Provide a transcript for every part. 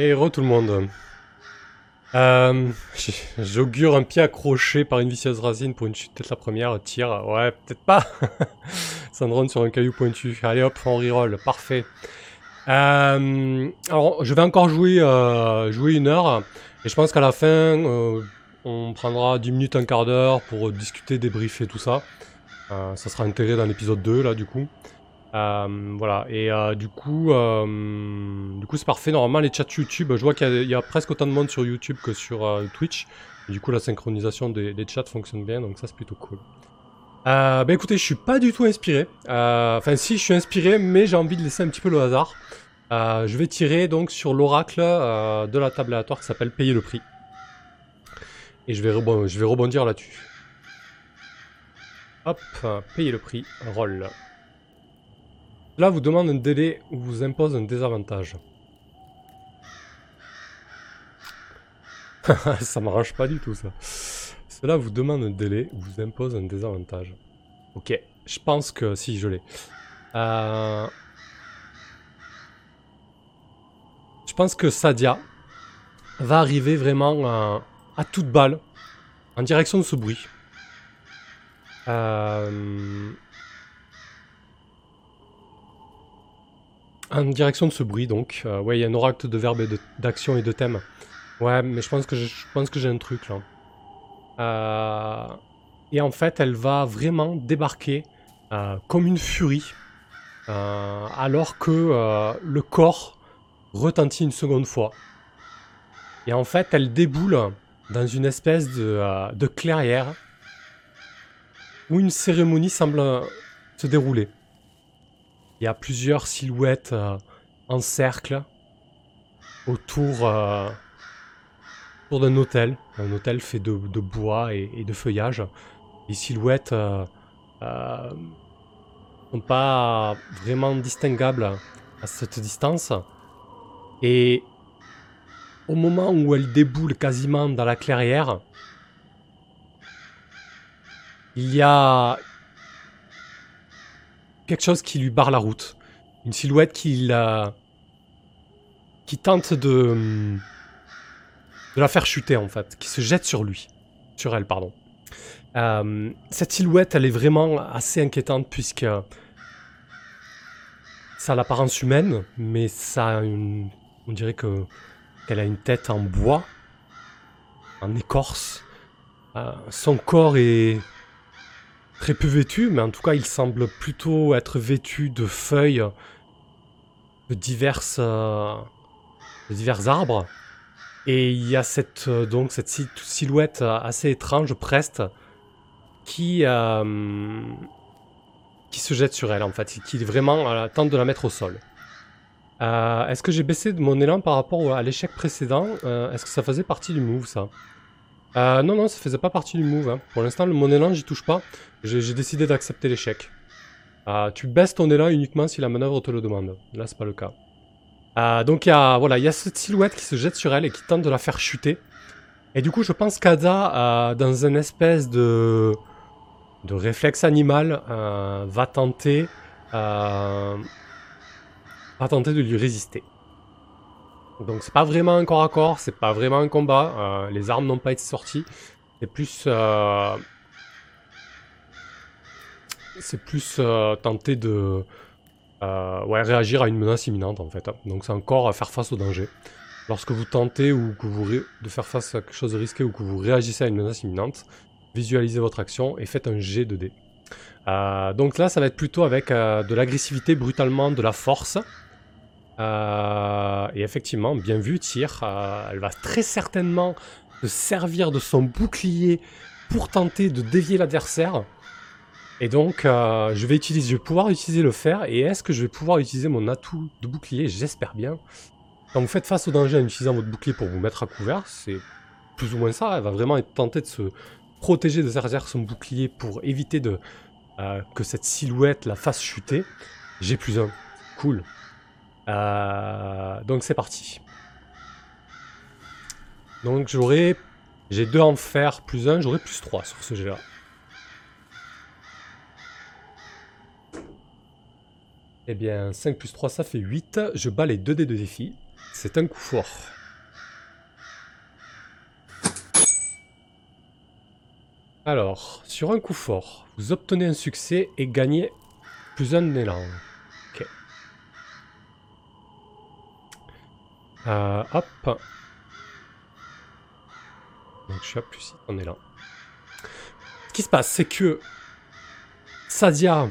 Et re tout le monde. Euh, J'augure un pied accroché par une vicieuse racine pour une chute, peut-être la première, tire, ouais, peut-être pas. Sandron sur un caillou pointu. Allez hop, on reroll, parfait. Euh, alors, je vais encore jouer, euh, jouer une heure, et je pense qu'à la fin, on prendra 10 minutes, un quart d'heure pour discuter, débriefer tout ça. Ça sera intégré dans l'épisode 2, là, du coup. Euh, voilà, et euh, du coup, euh, du coup c'est parfait. Normalement, les chats YouTube, je vois qu'il y, a presque autant de monde sur YouTube que sur euh, Twitch. Du coup, la synchronisation des, chats fonctionne bien, donc ça c'est plutôt cool. Euh, bah écoutez, je suis pas du tout inspiré. Enfin, si, je suis inspiré, mais j'ai envie de laisser un petit peu le hasard. je vais tirer donc sur l'oracle de la table aléatoire qui s'appelle Payer le prix. Et je vais, je vais rebondir là-dessus. Hop, payer le prix, roll. Là, vous demande un délai ou vous impose un désavantage. ça m'arrange pas du tout ça. Cela vous demande un délai ou vous impose un désavantage. Ok, je pense que si je l'ai. Euh... Je pense que Sadia va arriver vraiment à, toute balle en direction de ce bruit. Euh... En direction de ce bruit, donc. Euh, ouais, il y a un oracle de verbes et d'action et de thèmes. Ouais, mais je pense que je, pense que j'ai un truc là. Euh, et en fait, elle va vraiment débarquer euh, comme une furie, euh, alors que euh, le corps retentit une seconde fois. Et en fait, elle déboule dans une espèce de, euh, de clairière où une cérémonie semble se dérouler. Il y a plusieurs silhouettes euh, en cercle autour, euh, autour d'un hôtel. Un hôtel fait de, bois et, et, de feuillage. Les silhouettes euh, sont pas vraiment distinguables à cette distance. Et au moment où elle déboule quasiment dans la clairière, il y a, quelque chose qui lui barre la route. Une silhouette qui la... qui tente de... de la faire chuter en fait, qui se jette sur lui. Sur elle, pardon. Euh, cette silhouette, elle est vraiment assez inquiétante puisque ça a l'apparence humaine, mais ça a une... on dirait que qu'elle a une tête en bois, en écorce. Euh, son corps est très peu vêtu, mais en tout cas, il semble plutôt être vêtu de feuilles de euh, divers arbres. Et il y a cette, euh, donc, cette silhouette assez étrange, Preste, qui, euh, qui se jette sur elle, en fait, qui vraiment euh, tente de la mettre au sol. Euh, Est-ce que j'ai baissé de mon élan par rapport à l'échec précédent? Euh, Est-ce que ça faisait partie du move, ça? Euh, non, non, ça faisait pas partie du move. Hein. Pour l'instant, mon élan, j'y touche pas. J'ai décidé d'accepter l'échec. Euh, tu baisses ton élan uniquement si la manœuvre te le demande. Là, c'est pas le cas. Euh, donc, il voilà, il y a cette silhouette qui se jette sur elle et qui tente de la faire chuter. Et du coup, je pense qu'Ada, euh, dans une espèce de, de réflexe animal, euh, va tenter, euh, va tenter de lui résister. Donc c'est pas vraiment un corps à corps, c'est pas vraiment un combat, euh, les armes n'ont pas été sorties. C'est plus... Euh... C'est plus euh, tenter de... Euh, ouais, réagir à une menace imminente en fait. Donc c'est encore faire face au danger. Lorsque vous tentez ou que vous de faire face à quelque chose de risqué ou que vous réagissez à une menace imminente, visualisez votre action et faites un G de dés. Donc là, ça va être plutôt avec de l'agressivité, brutalement, de la force. Euh, et effectivement, bien vu, tir. Euh, elle va très certainement se servir de son bouclier pour tenter de dévier l'adversaire. Et donc, euh, je vais utiliser, je vais pouvoir utiliser le fer. Et est-ce que je vais pouvoir utiliser mon atout de bouclier? J'espère bien. Quand vous faites face au danger en utilisant votre bouclier pour vous mettre à couvert, c'est plus ou moins ça. Elle va vraiment tenter de se protéger de derrière son bouclier pour éviter de, euh, que cette silhouette la fasse chuter. J'ai plus un. Cool. Euh, donc c'est parti. Donc j'aurai... J'ai deux en fer plus un, j'aurai plus 3 sur ce jet là. Eh bien 5 plus 3 ça fait 8. Je bats les 2 dés de défi. C'est un coup fort. Alors, sur un coup fort, vous obtenez un succès et gagnez plus un élan. Ok. Euh, hop. Donc je suis plus 6 en élan. Ce qui se passe, c'est que Sadia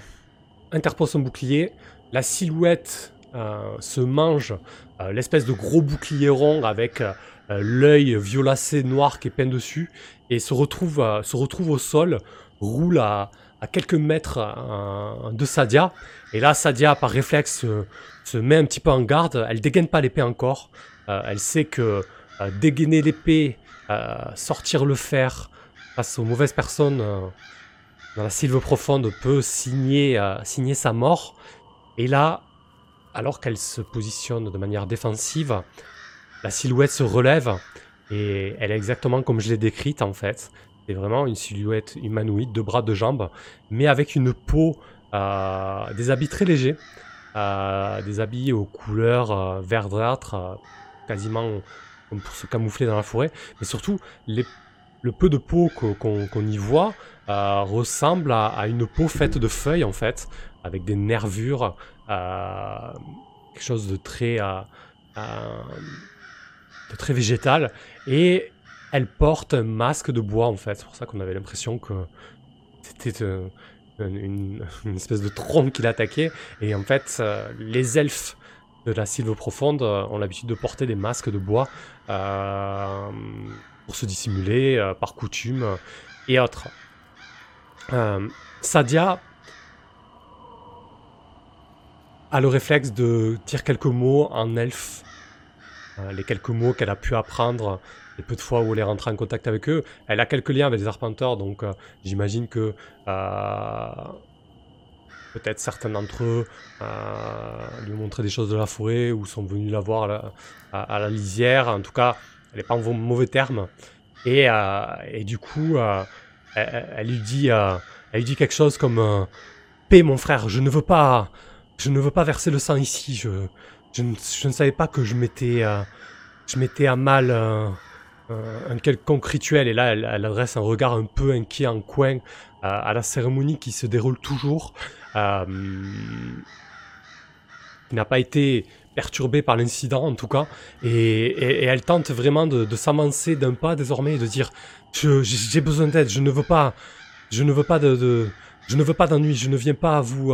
interpose son bouclier, la silhouette euh, se mange euh, l'espèce de gros bouclier rond avec l'œil violacé noir qui est peint dessus et se retrouve, se retrouve au sol, roule à, quelques mètres de Sadia. Et là, Sadia, par réflexe, se met un petit peu en garde. Elle dégaine pas l'épée encore. elle sait que dégainer l'épée, sortir le fer face aux mauvaises personnes dans la sylve profonde peut signer, signer sa mort. Et là, alors qu'elle se positionne de manière défensive, la silhouette se relève et elle est exactement comme je l'ai décrite en fait. C'est vraiment une silhouette humanoïde, deux bras, deux jambes, mais avec une peau, euh, des habits très légers, euh, des habits aux couleurs euh, verdâtres, quasiment comme pour se camoufler dans la forêt, mais surtout le peu de peau qu'on y voit ressemble à, une peau faite de feuilles en fait, avec des nervures, quelque chose de très, de très végétal. Et elle porte un masque de bois en fait. C'est pour ça qu'on avait l'impression que c'était une, espèce de tronc qui l'attaquait. Et en fait, les elfes de la sylve profonde ont l'habitude de porter des masques de bois pour se dissimuler par coutume et autres. Sadia a le réflexe de dire quelques mots en elfe. Euh, les quelques mots qu'elle a pu apprendre les peu de fois où elle est rentrée en contact avec eux. Elle a quelques liens avec les arpenteurs, donc euh, j'imagine que euh, peut-être certains d'entre eux lui ont montré des choses de la forêt ou sont venus la voir à la, lisière. En tout cas, elle n'est pas en mauvais termes. Et, et du coup, elle, lui dit, elle lui dit quelque chose comme Paix, mon frère, je ne veux pas je ne veux pas verser le sang ici. Je, je, ne, savais pas que je mettais, euh, je mettais à mal euh, euh, un quelconque rituel. Et là, elle, adresse un regard un peu inquiet en coin à la cérémonie qui se déroule toujours. qui n'a pas été perturbée par l'incident en tout cas. Et, elle tente vraiment de, s'avancer d'un pas désormais et de dire j'ai besoin d'aide, je ne veux pas, je ne veux pas de, je ne veux pas d'ennui, je ne viens pas vous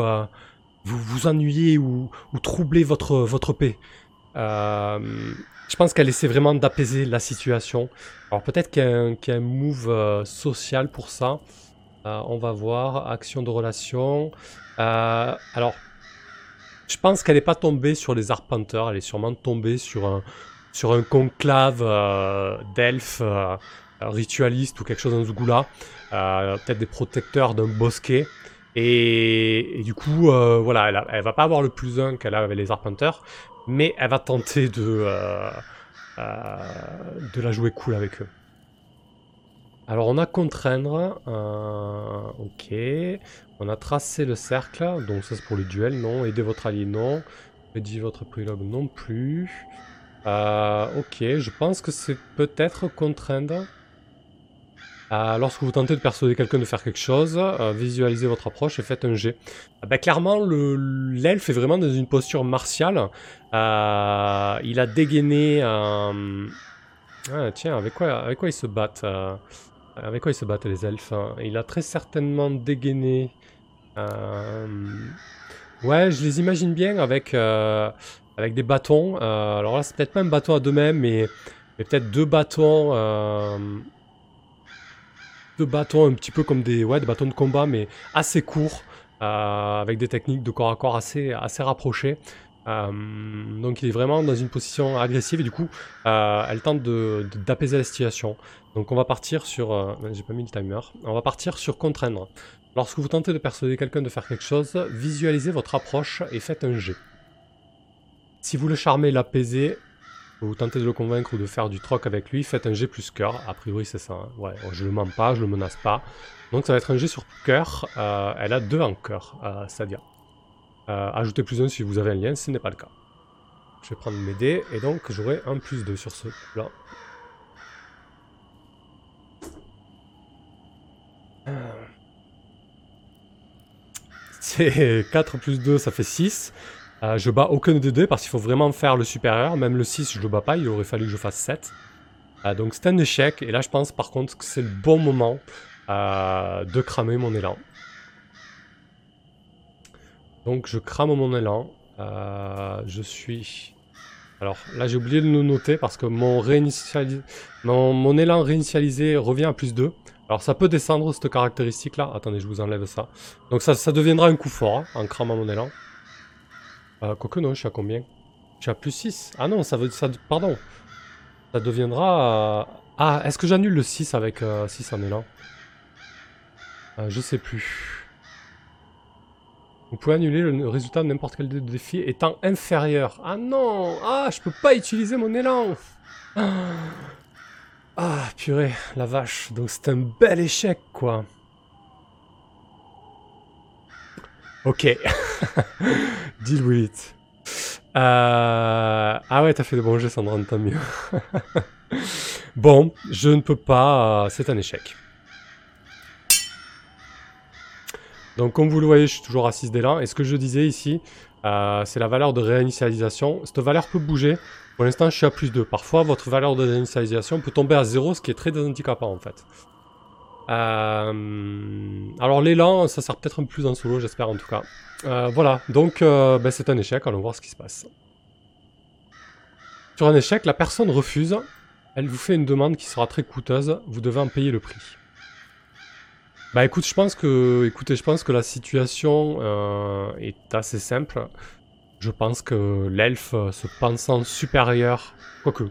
vous ennuyez ou, ou troublez votre, votre paix. Euh, je pense qu'elle essaie vraiment d'apaiser la situation. Alors peut-être qu'il y, a un move euh, social pour ça. Euh, on va voir. Action de relation. alors, je pense qu'elle n'est pas tombée sur les arpenteurs. Elle est sûrement tombée sur un, sur un conclave d'elfes ritualistes ou quelque chose dans ce goût-là. peut-être des protecteurs d'un bosquet. Et, du coup, euh, voilà, elle, elle, va pas avoir le plus 1 qu'elle a avec les arpenteurs, mais elle va tenter de, euh, euh, de la jouer cool avec eux. Alors on a contraindre, ok, on a tracé le cercle, donc ça c'est pour le duel, non, aider votre allié, non, aider votre prélogue, non plus. ok, je pense que c'est peut-être contraindre. Euh, lorsque vous tentez de persuader quelqu'un de faire quelque chose, euh, visualisez votre approche et faites un jet. Ah ben, clairement, l'elfe est vraiment dans une posture martiale. Euh, il a dégainé... Ah, tiens, avec quoi, avec quoi ils se battent Avec quoi ils se battent les elfes hein? Il a très certainement dégainé... Ouais, je les imagine bien avec, avec des bâtons. alors là, c'est peut-être pas un bâton à deux mêmes, mais, mais peut-être deux bâtons de bâtons un petit peu comme des, ouais, des bâtons de combat, mais assez courts, euh, avec des techniques de corps à corps assez, assez rapprochées. Euh, donc il est vraiment dans une position agressive et du coup euh, elle tente d'apaiser la situation. Donc on va partir sur... J'ai pas mis le timer. On va partir sur contraindre. Lorsque vous tentez de persuader quelqu'un de faire quelque chose, visualisez votre approche et faites un jet. Si vous le charmez, l'apaisez, vous tentez de le convaincre ou de faire du troc avec lui, faites un G plus cœur. A priori, c'est ça. Hein. Ouais, je le mens pas, je le menace pas. Donc ça va être un G sur cœur. Euh, elle a deux en cœur, euh, Sadia. Euh, ajoutez plus un si vous avez un lien, ce n'est pas le cas. je vais prendre mes dés et donc j'aurai un plus 2 sur ce là. C'est 4 plus 2, ça fait 6. Euh, je bats aucun des deux parce qu'il faut vraiment faire le supérieur. Même le 6, je le bats pas, il aurait fallu que je fasse 7. Euh, donc c'est un échec. Et là, je pense par contre que c'est le bon moment euh, de cramer mon élan. Donc je crame mon élan. je suis... Alors là, j'ai oublié de le noter parce que mon, élan réinitialisé revient à plus 2. Alors ça peut descendre cette caractéristique là. Attendez, je vous enlève ça. Donc ça, ça deviendra un coup fort hein, en cramant mon élan. Euh, quoique non, je suis à combien? Je suis à plus 6. Ah non, ça veut... Ça, pardon. Ça deviendra... Ah, est-ce que j'annule le 6 avec 6 euh, en élan? Euh, Je sais plus. Vous pouvez annuler le résultat de n'importe quel défi étant inférieur. Ah non Ah, je peux pas utiliser mon élan Ah, purée, la vache. Donc c'est un bel échec, quoi. Ok. Deal with it. Euh... Ah ouais, t'as fait de bons jeux, Sandra, tant mieux. bon, je ne peux pas... Euh, c'est un échec. Donc comme vous le voyez, je suis toujours à 6 d'élan. Et ce que je disais ici, euh, c'est la valeur de réinitialisation. Cette valeur peut bouger. Pour l'instant, je suis à plus 2. Parfois, votre valeur de réinitialisation peut tomber à 0, ce qui est très handicapant en fait. Euh, alors l'élan, ça sert peut-être un peu plus en solo, j'espère en tout cas. Euh, voilà, donc euh, ben, c'est un échec, allons voir ce qui se passe. Sur un échec, la personne refuse. Elle vous fait une demande qui sera très coûteuse. Vous devez en payer le prix. Bah écoute, je pense que, écoutez, je pense que la situation est assez simple. Je pense que l'elfe euh, se pensant supérieur... Quoique...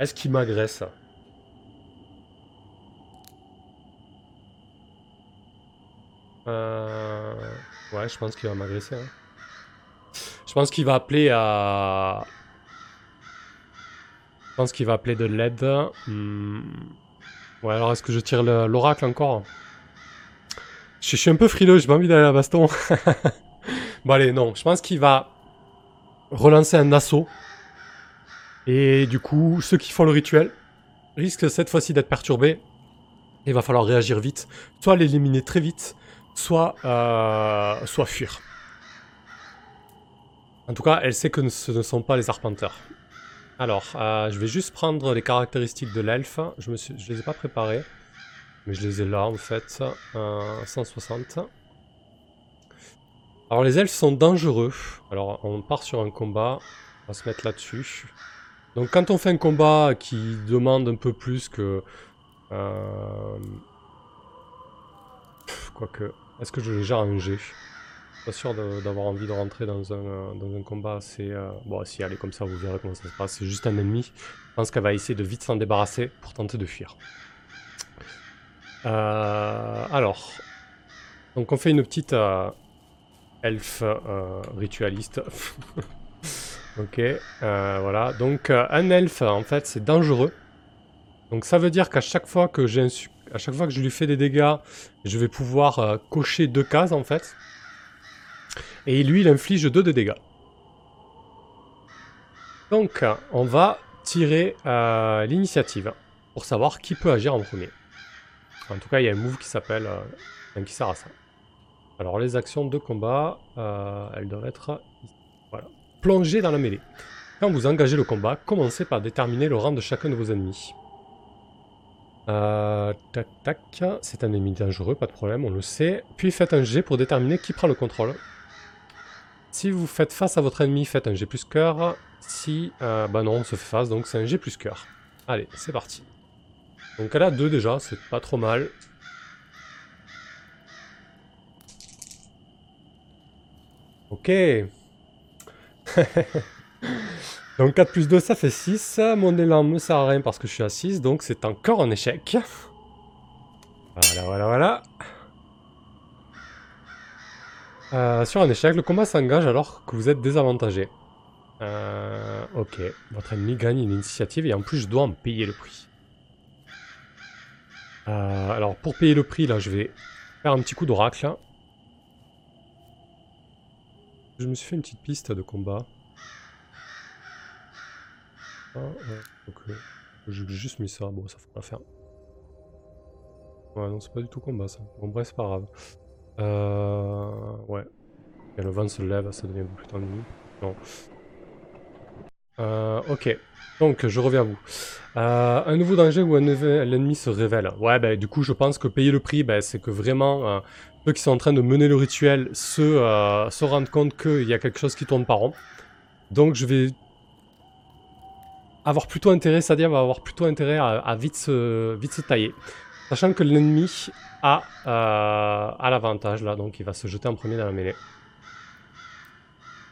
Est-ce qu'il m'agresse? Euh... Ouais, je pense qu'il va m'agresser. Hein. Je pense qu'il va appeler à... Je pense qu'il va appeler de l'aide. Hmm. Ouais, alors est-ce que je tire l'oracle encore? Je, suis un peu frileux, j'ai pas envie d'aller à la baston. Bon allez, non, je pense qu'il va relancer un assaut. Et du coup, ceux qui font le rituel risquent cette fois-ci d'être perturbés. Il va falloir réagir vite. Soit l'éliminer très vite, soit, euh, soit fuir. En tout cas, elle sait que ce ne sont pas les arpenteurs. Alors, euh, je vais juste prendre les caractéristiques de l'elfe. Je ne les ai pas préparées. Mais je les ai là en fait. Euh, 160. Alors les elfes sont dangereux. Alors on part sur un combat. On va se mettre là-dessus. Donc quand on fait un combat qui demande un peu plus que... Euh... Quoique... Est-ce que je gère un G Pas sûr d'avoir envie de rentrer dans un, dans un combat assez... Euh... Bon si, allez, comme ça vous verrez comment ça se passe. C'est juste un ennemi. Je pense qu'elle va essayer de vite s'en débarrasser pour tenter de fuir. Euh... Alors... Donc on fait une petite... Euh, elfe euh, ritualiste. ok, voilà. Donc un elfe, en fait, c'est dangereux. Donc ça veut dire qu'à chaque fois que j'ai à chaque fois que je lui fais des dégâts, je vais pouvoir cocher deux cases en fait. Et lui, il inflige deux de dégâts. Donc, on va tirer l'initiative pour savoir qui peut agir en premier. En tout cas, il y a un move qui s'appelle, qui sert à ça. Alors les actions de combat, euh, elles doivent être. Voilà. Plongez dans la mêlée. Quand vous engagez le combat, commencez par déterminer le rang de chacun de vos ennemis. Euh, tac tac, c'est un ennemi dangereux, pas de problème, on le sait. Puis faites un G pour déterminer qui prend le contrôle. Si vous faites face à votre ennemi, faites un G plus cœur. Si, euh, bah non, on se fait face, donc c'est un G plus cœur. Allez, c'est parti. Donc elle a deux déjà, c'est pas trop mal. Ok. donc 4 plus 2, ça fait 6. Mon élan me sert à rien parce que je suis à 6, donc c'est encore un échec. Voilà, voilà, voilà. Euh, sur un échec, le combat s'engage alors que vous êtes désavantagé. Euh, ok, votre ennemi gagne une initiative et en plus je dois en payer le prix. Euh, alors pour payer le prix, là je vais faire un petit coup d'oracle. Je me suis fait une petite piste de combat. Ah, J'ai juste mis ça, bon ça fera l'affaire. Ouais non c'est pas du tout combat ça. Bon bref c'est pas grave. Euh... Ouais. Et le vent se lève, ça devient plus tendu. Non. Euh, ok. Donc, je reviens à vous. Euh, un nouveau danger où un ennemi se révèle. Ouais, bah, du coup, je pense que payer le prix, bah, c'est que vraiment, euh, ceux qui sont en train de mener le rituel se, euh, se rendent compte qu'il y a quelque chose qui tourne pas rond. Donc, je vais avoir plutôt intérêt, Sadia va avoir plutôt intérêt à, vite, se, vite se tailler. Sachant que l'ennemi a, a l'avantage là, donc il va se jeter en premier dans la mêlée.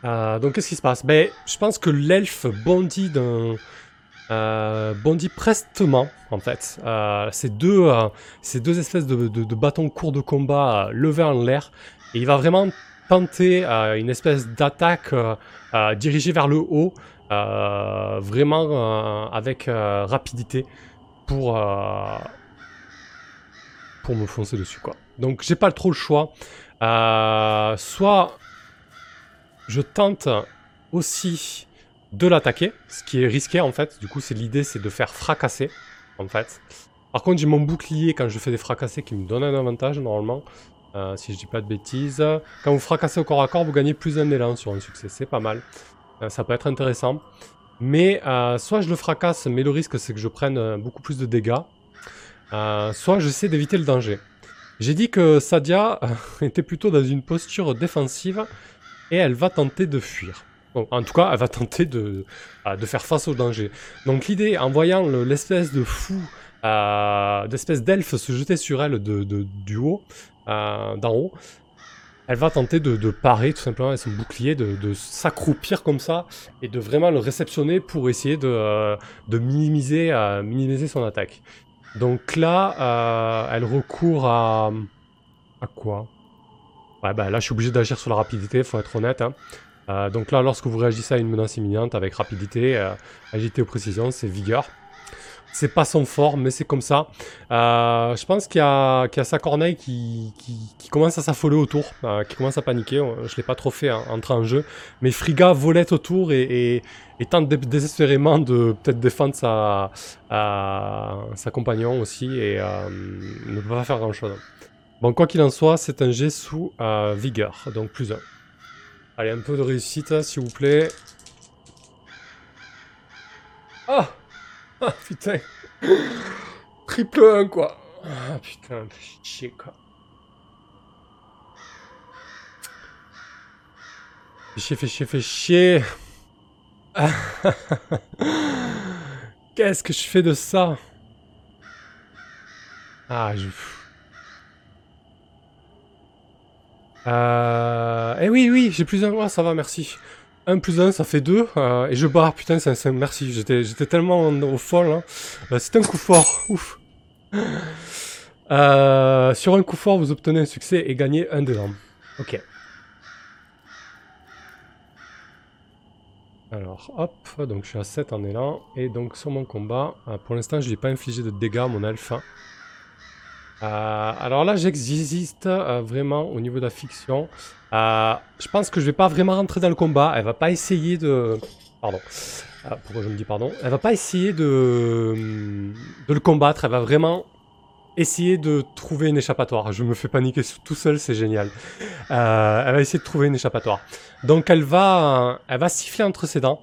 Euh, donc qu'est-ce qui se passe? Ben, je pense que l'elfe bondit d'un... Euh, bondit prestement, en fait. Euh, ces, deux, euh, ces deux espèces de, de, bâtons courts de combat levés en l'air. Et il va vraiment tenter une espèce d'attaque dirigée vers le haut, vraiment avec rapidité, pour, pour me foncer dessus, quoi. Donc j'ai pas trop le choix. soit je tente aussi de l'attaquer, ce qui est risqué en fait. Du coup, c'est l'idée, c'est de faire fracasser, en fait. Par contre, j'ai mon bouclier quand je fais des fracassés qui me donne un avantage normalement. Euh, si je dis pas de bêtises. Quand vous fracassez au corps à corps, vous gagnez plus d'un élan sur un succès. C'est pas mal. Euh, ça peut être intéressant. Mais euh, soit je le fracasse, mais le risque c'est que je prenne beaucoup plus de dégâts. soit j'essaie d'éviter le danger. J'ai dit que Sadia était plutôt dans une posture défensive et elle va tenter de fuir. en tout cas, elle va tenter de, euh, de faire face au danger. Donc l'idée, en voyant l'espèce de fou, euh, d'espèce d'elfe se jeter sur elle de, du haut, euh, d'en haut, elle va tenter de, parer tout simplement avec son bouclier, de, s'accroupir comme ça, et de vraiment le réceptionner pour essayer de, de minimiser, minimiser son attaque. Donc là, elle recourt à... À quoi? Ouais, bah là, je suis obligé d'agir sur la rapidité, faut être honnête. Hein. Euh, donc là, lorsque vous réagissez à une menace imminente avec rapidité, euh, agilité ou précision, c'est vigueur. C'est pas son fort, mais c'est comme ça. Euh, je pense qu'il y, a sa corneille qui, commence à s'affoler autour, qui commence à paniquer. Je l'ai pas trop fait hein, entrer en jeu. Mais Friga volette autour et, tente désespérément de peut-être défendre sa, sa compagnon aussi et ne peut pas faire grand chose. Bon, quoi qu'il en soit, c'est un jet sous euh, vigueur, donc plus 1. Allez, un peu de réussite, s'il vous plaît. Ah Ah, putain Triple 1, quoi Ah, putain, chier, quoi. Fais chier, fais chier, fais chier Qu'est-ce que je fais de ça? Ah, je... Euh... Eh oui, oui, j'ai plus un. Ah, ça va, merci. 1 plus 1, ça fait 2. Euh, et je barre, putain, c'est un merci. J'étais tellement au folle. Hein. Euh, c'est un coup fort. Ouf. Euh, sur un coup fort, vous obtenez un succès et gagnez un d'élan. Ok. Alors, hop, donc je suis à 7 en élan. Et donc sur mon combat, pour l'instant, je n'ai pas infligé de dégâts à mon alpha. Euh, alors là, j'existe euh, vraiment au niveau de la fiction. Euh, je pense que je vais pas vraiment rentrer dans le combat. Elle va pas essayer de... Pardon. pourquoi je me dis pardon? Elle va pas essayer de, de le combattre. Elle va vraiment essayer de trouver une échappatoire. Je me fais paniquer tout seul, c'est génial. elle va essayer de trouver une échappatoire. Donc elle va, elle va siffler entre ses dents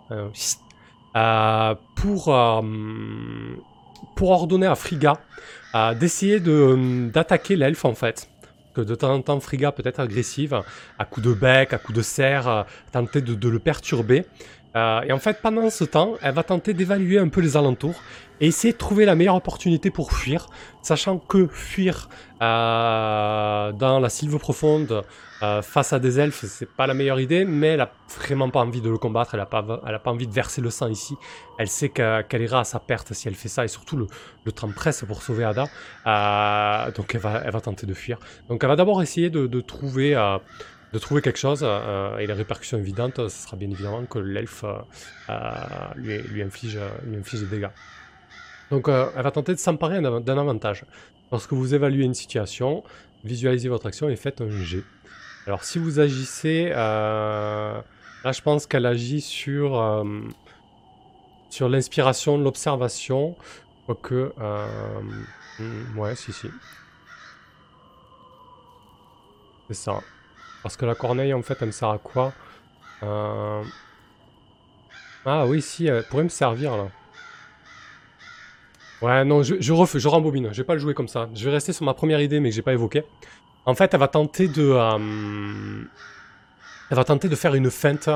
pour, pour ordonner à Friga d'essayer euh, d'attaquer l'elfe en fait. Que de temps en temps, Friga peut être agressive, à coups de bec, à coups de serre, euh, tenter de, le perturber. Euh, et en fait, pendant ce temps, elle va tenter d'évaluer un peu les alentours et essayer de trouver la meilleure opportunité pour fuir, sachant que fuir dans la sylve profonde face à des elfes, c'est pas la meilleure idée, mais elle a vraiment pas envie de le combattre, elle a pas, elle a pas envie de verser le sang ici. Elle sait qu'elle ira à sa perte si elle fait ça, et surtout le, le presse pour sauver Ada. Euh, donc elle va, elle va tenter de fuir. Donc elle va d'abord essayer de, de trouver, euh, de trouver quelque chose, euh, et la répercussion évidente, ce sera bien évidemment que l'elfe lui, lui, inflige, lui inflige des dégâts. Donc elle va tenter de s'emparer d'un avantage. Lorsque vous évaluez une situation, visualisez votre action et faites un G. Alors si vous agissez, euh, là je pense qu'elle agit sur, euh, sur l'inspiration, l'observation. Quoique... Euh, hmm, ouais, si, si. C'est ça. Parce que la corneille, en fait, elle me sert à quoi? Euh, Ah oui, si, elle pourrait me servir, là. Ouais, non, je, je refais, je rembobine. Je vais pas le jouer comme ça. Je vais rester sur ma première idée, mais que j'ai pas évoquée. En fait, elle va tenter de... Euh, elle va tenter de faire une feinte,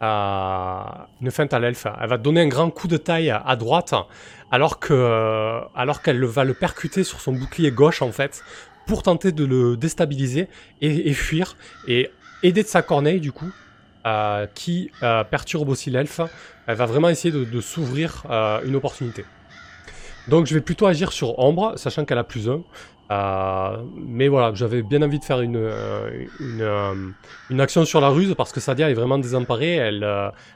à, une feinte à l'elfe. Elle va donner un grand coup de taille à, droite, alors que, alors qu'elle va le percuter sur son bouclier gauche en fait, pour tenter de le déstabiliser et, fuir et aider de sa corneille du coup, euh, qui euh, perturbe aussi l'elfe. Elle va vraiment essayer de, s'ouvrir euh, une opportunité. Donc je vais plutôt agir sur Ombre, sachant qu'elle a plus 1. Euh, mais voilà, j'avais bien envie de faire une, euh, euh, une, action sur la ruse parce que Sadia est vraiment désemparée, elle,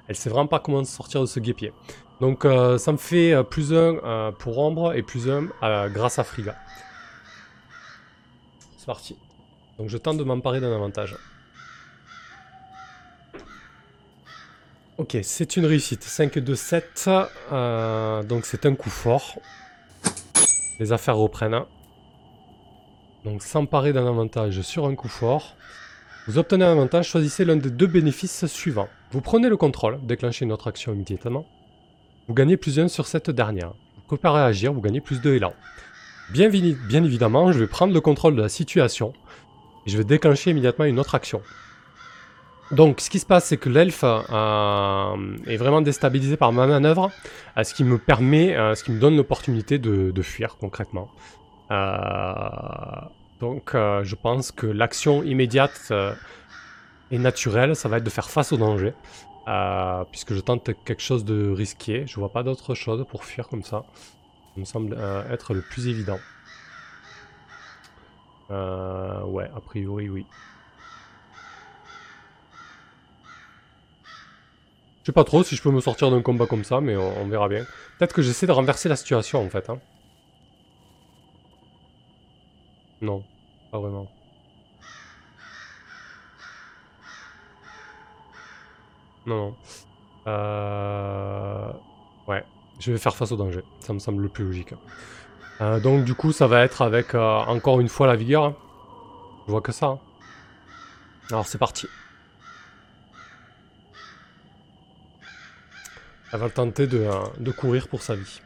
elle sait vraiment pas comment sortir de ce guépier. Donc ça me fait plus 1 pour Ombre et plus 1 grâce à Friga. C'est parti. Donc je tente de m'emparer d'un avantage. Ok, c'est une réussite. 5, 2, 7. donc c'est un coup fort. Les affaires reprennent. Donc s'emparer d'un avantage sur un coup fort. Vous obtenez un avantage, choisissez l'un des deux bénéfices suivants. Vous prenez le contrôle, déclenchez une autre action immédiatement. Vous gagnez plus 1 sur cette dernière. Vous pouvez pas réagir, vous gagnez plus de élan. Bien, bien évidemment, je vais prendre le contrôle de la situation. Et je vais déclencher immédiatement une autre action. Donc, ce qui se passe, c'est que l'elfe euh, est vraiment déstabilisé par ma manœuvre, euh, ce qui me permet, euh, ce qui me donne l'opportunité de, fuir concrètement. donc, je pense que l'action immédiate et naturelle, ça va être de faire face au danger, puisque je tente quelque chose de risqué. Je vois pas d'autre chose pour fuir comme ça. Ça me semble être le plus évident. ouais, a priori, oui. Je sais pas trop si je peux me sortir d'un combat comme ça, mais on, verra bien. Peut-être que j'essaie de renverser la situation en fait. Hein. Non, pas vraiment. Non, non. Euh... Ouais, je vais faire face au danger. Ça me semble le plus logique. Euh, donc du coup, ça va être avec euh, encore une fois la vigueur. Hein. Je vois que ça. Hein. Alors c'est parti. Elle va tenter de, euh, de courir pour sa vie.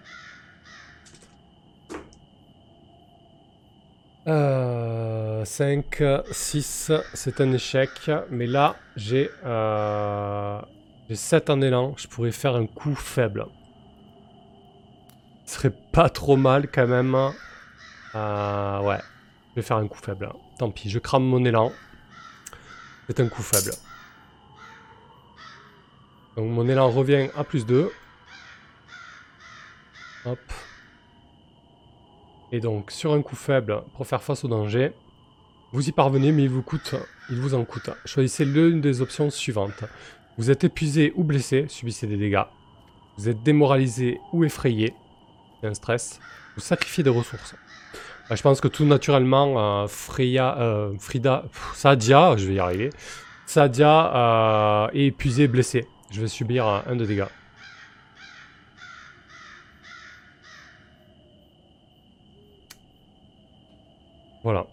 Euh, 5, 6, c'est un échec. Mais là, j'ai euh, 7 en élan. Je pourrais faire un coup faible. Ce serait pas trop mal quand même. Euh, ouais, je vais faire un coup faible. Tant pis, je crame mon élan. C'est un coup faible. Donc mon élan revient à plus 2. Hop. Et donc sur un coup faible, pour faire face au danger, vous y parvenez mais il vous, coûte, il vous en coûte. Choisissez l'une des options suivantes. Vous êtes épuisé ou blessé, subissez des dégâts. Vous êtes démoralisé ou effrayé, un stress. Vous sacrifiez des ressources. Bah, je pense que tout naturellement, euh, euh, Frida, Sadia, je vais y arriver, Sadia euh, est épuisé, blessé. Je vais subir un de dégâts. Voilà.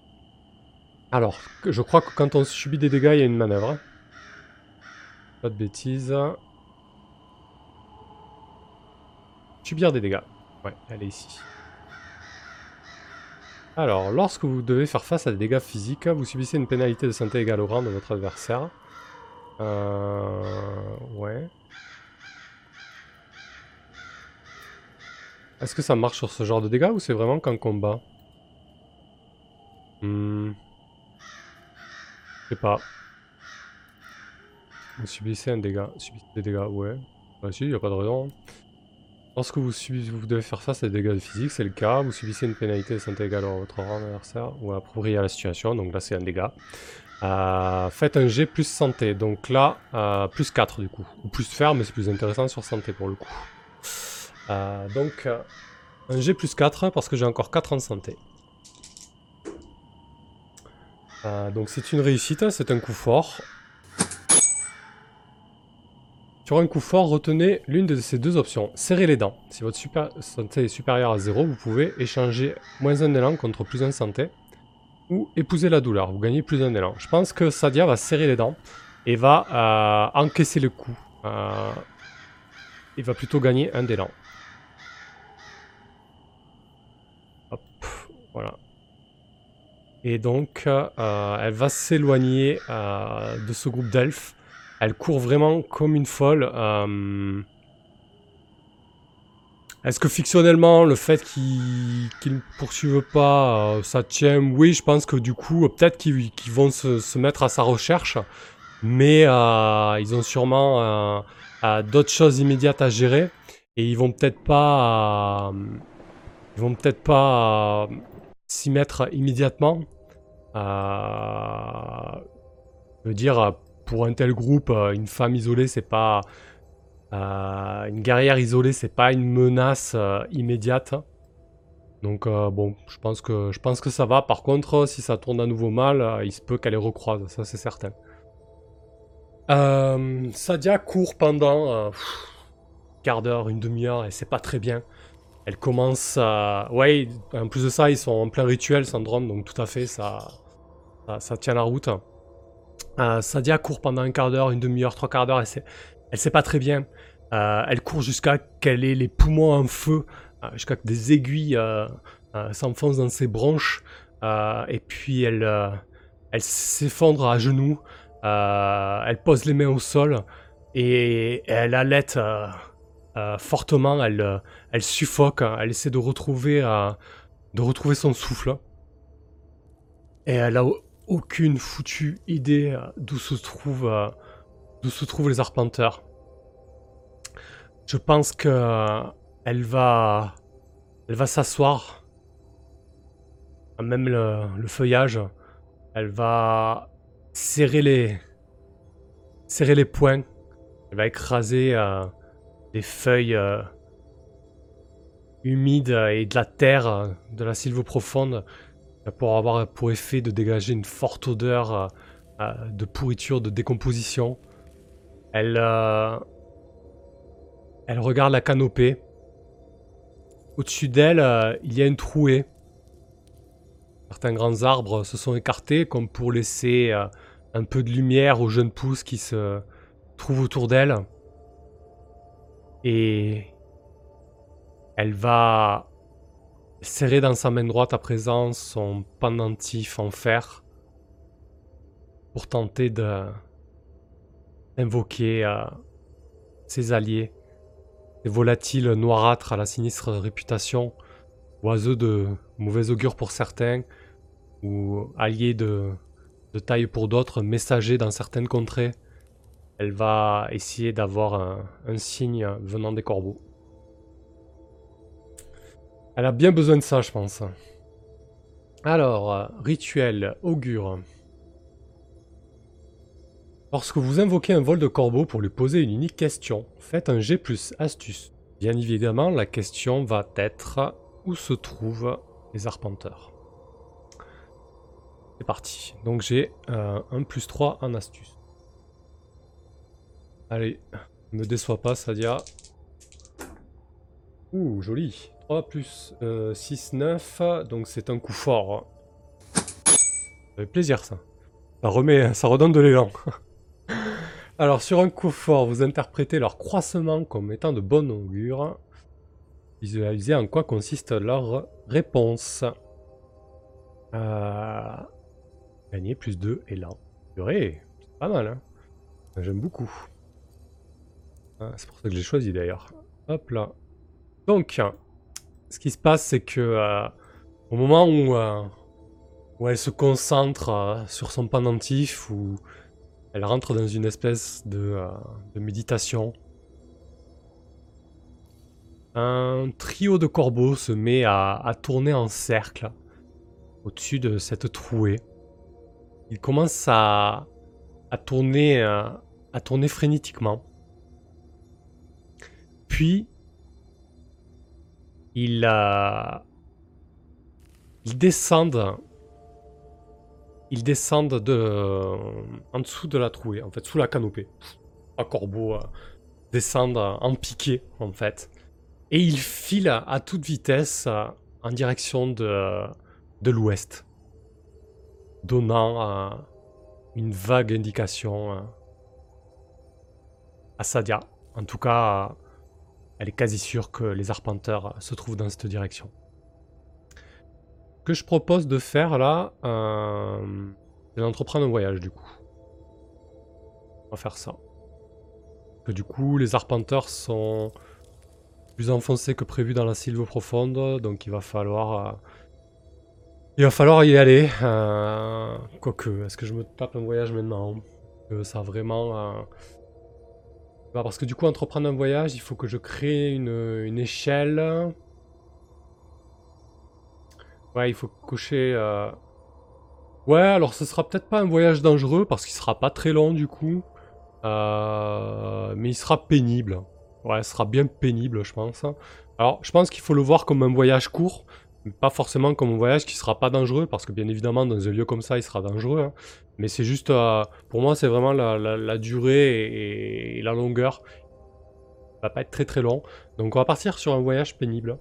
Alors, je crois que quand on subit des dégâts, il y a une manœuvre. Pas de bêtises. Subir des dégâts. Ouais, elle est ici. Alors, lorsque vous devez faire face à des dégâts physiques, vous subissez une pénalité de santé égale au rang de votre adversaire. Euh... Ouais. Est-ce que ça marche sur ce genre de dégâts ou c'est vraiment qu'en combat Hmm. Je sais pas. Vous subissez un dégât. Subissez des dégâts, ouais. Bah si, y a pas de raison. Lorsque vous, subissez, vous devez faire face à des dégâts physiques, c'est le cas. Vous subissez une pénalité de santé égale à votre adversaire ou approprié à la situation. Donc là, c'est un dégât. Euh, faites un G plus santé. Donc là, euh, plus 4 du coup. Ou plus faire, mais c'est plus intéressant sur santé pour le coup. Euh, donc, un G plus 4 parce que j'ai encore 4 en santé. donc c'est une réussite, c'est un coup fort. Sur un coup fort, retenez l'une de ces deux options. Serrez les dents. Si votre santé est supérieure à 0, vous pouvez échanger moins un élan contre plus un santé. Ou épouser la douleur. Vous gagnez plus un élan. Je pense que Sadia va serrer les dents et va euh, encaisser le coup. Euh, il va plutôt gagner un d'élan. Hop, voilà. Et donc, euh, elle va s'éloigner de ce groupe d'elfes elle court vraiment comme une folle. Euh, est-ce que fictionnellement, le fait qu'ils ne poursuivent pas, euh, ça tient Oui, je pense que du coup, peut-être qu'ils vont se, mettre à sa recherche. Mais euh, ils ont sûrement d'autres choses immédiates à gérer. Et ils vont peut-être pas... ils vont peut-être pas s'y mettre immédiatement. je veux dire, pour un tel groupe, euh, une femme isolée, c'est pas. Euh, une guerrière isolée, c'est pas une menace euh, immédiate. Donc bon, je pense, que, je pense que ça va. Par contre, si ça tourne à nouveau mal, il se peut qu'elle les recroise, ça c'est certain. Sadia court pendant quart d'heure, une demi-heure, et c'est pas très bien. Elle commence à... Ouais, en plus de ça, ils sont en plein rituel, syndrome, donc tout à fait, ça, ça tient la route. Euh, Sadia court pendant un quart d'heure, une demi-heure, trois quarts d'heure, sait, elle sait pas très bien. Euh, elle court jusqu'à qu'elle ait les poumons en feu, euh, jusqu'à que des aiguilles s'enfoncent dans ses bronches, et puis elle, elle s'effondre à genoux, elle pose les mains au sol, et, elle allait fortement, elle, elle suffoque, elle essaie de retrouver, son souffle. Et elle a aucune foutue idée euh, d'où se trouvent euh, d'où se trouvent les arpenteurs. Je pense que euh, elle va elle va s'asseoir. Même le, feuillage, elle va serrer les serrer les poings. Elle va écraser des feuilles humides et de la terre de la sylve profonde pour avoir pour effet de dégager une forte odeur euh, euh, de pourriture, de décomposition. Elle, euh, elle regarde la canopée. Au-dessus d'elle, il y a une trouée. Certains grands arbres se sont écartés comme pour laisser un peu de lumière aux jeunes pousses qui se trouvent autour d'elle. Et elle va serrer dans sa main droite à présent son pendentif en fer pour tenter de invoquer euh, ses alliés, des volatiles noirâtres à la sinistre réputation, oiseaux de mauvais augure pour certains, ou alliés de, taille pour d'autres, messagers dans certaines contrées. Elle va essayer d'avoir un signe venant des corbeaux. Elle a bien besoin de ça, je pense. Alors, euh, rituel, augure. Lorsque vous invoquez un vol de corbeau pour lui poser une unique question, faites un G plus astuce. Bien évidemment, la question va être où se trouvent les arpenteurs? C'est parti. Donc j'ai euh, un plus 3 en astuce. Allez, ne me déçois pas, Sadia. Ouh, joli. 3 plus 6, 9. Donc c'est un coup fort. Ça fait plaisir ça. Ça remet, ça redonne de l'élan. Alors sur un coup fort, vous interprétez leur croissement comme étant de bonne augure. Visualisez en quoi consiste leur réponse. Euh... Gagner plus 2 élan. C'est pas mal hein. J'aime beaucoup. Ah, c'est pour ça que j'ai choisi d'ailleurs. Hop là. Donc, ce qui se passe, c'est que euh, au moment où, euh, où, elle se concentre sur son pendentif, où elle rentre dans une espèce de, de méditation, un trio de corbeaux se met à, tourner en cercle au-dessus de cette trouée. Il commence à, tourner, à tourner frénétiquement. Puis ils, euh, ils descendent. Ils descendent de, en dessous de la trouée, en fait, sous la canopée. Un corbeau, euh, descendre en piqué, en fait. Et il file à toute vitesse en direction de, de l'ouest, donnant une vague indication à Sadia. En tout cas, elle est quasi sûre que les arpenteurs se trouvent dans cette direction. Que je propose de faire là, euh, c'est d'entreprendre un voyage du coup. On va faire ça. Que du coup, les arpenteurs sont plus enfoncés que prévu dans la sylve profonde, donc il va falloir... Euh, il va falloir y aller. Euh, quoique, est-ce que je me tape un voyage maintenant? Que Ça vraiment... Bah, parce que du coup, entreprendre un voyage, il faut que je crée une, échelle. Ouais, il faut cocher... Euh, ouais, alors ce sera peut-être pas un voyage dangereux, parce qu'il sera pas très long du coup. Euh, mais il sera pénible. Ouais, ce sera bien pénible, je pense. Alors, je pense qu'il faut le voir comme un voyage court, pas forcément comme un voyage qui sera pas dangereux, parce que bien évidemment, dans un lieu comme ça, il sera dangereux. Hein. Mais c'est juste, euh, pour moi, c'est vraiment la, durée et, la longueur. Ça va pas être très très long. Donc on va partir sur un voyage pénible.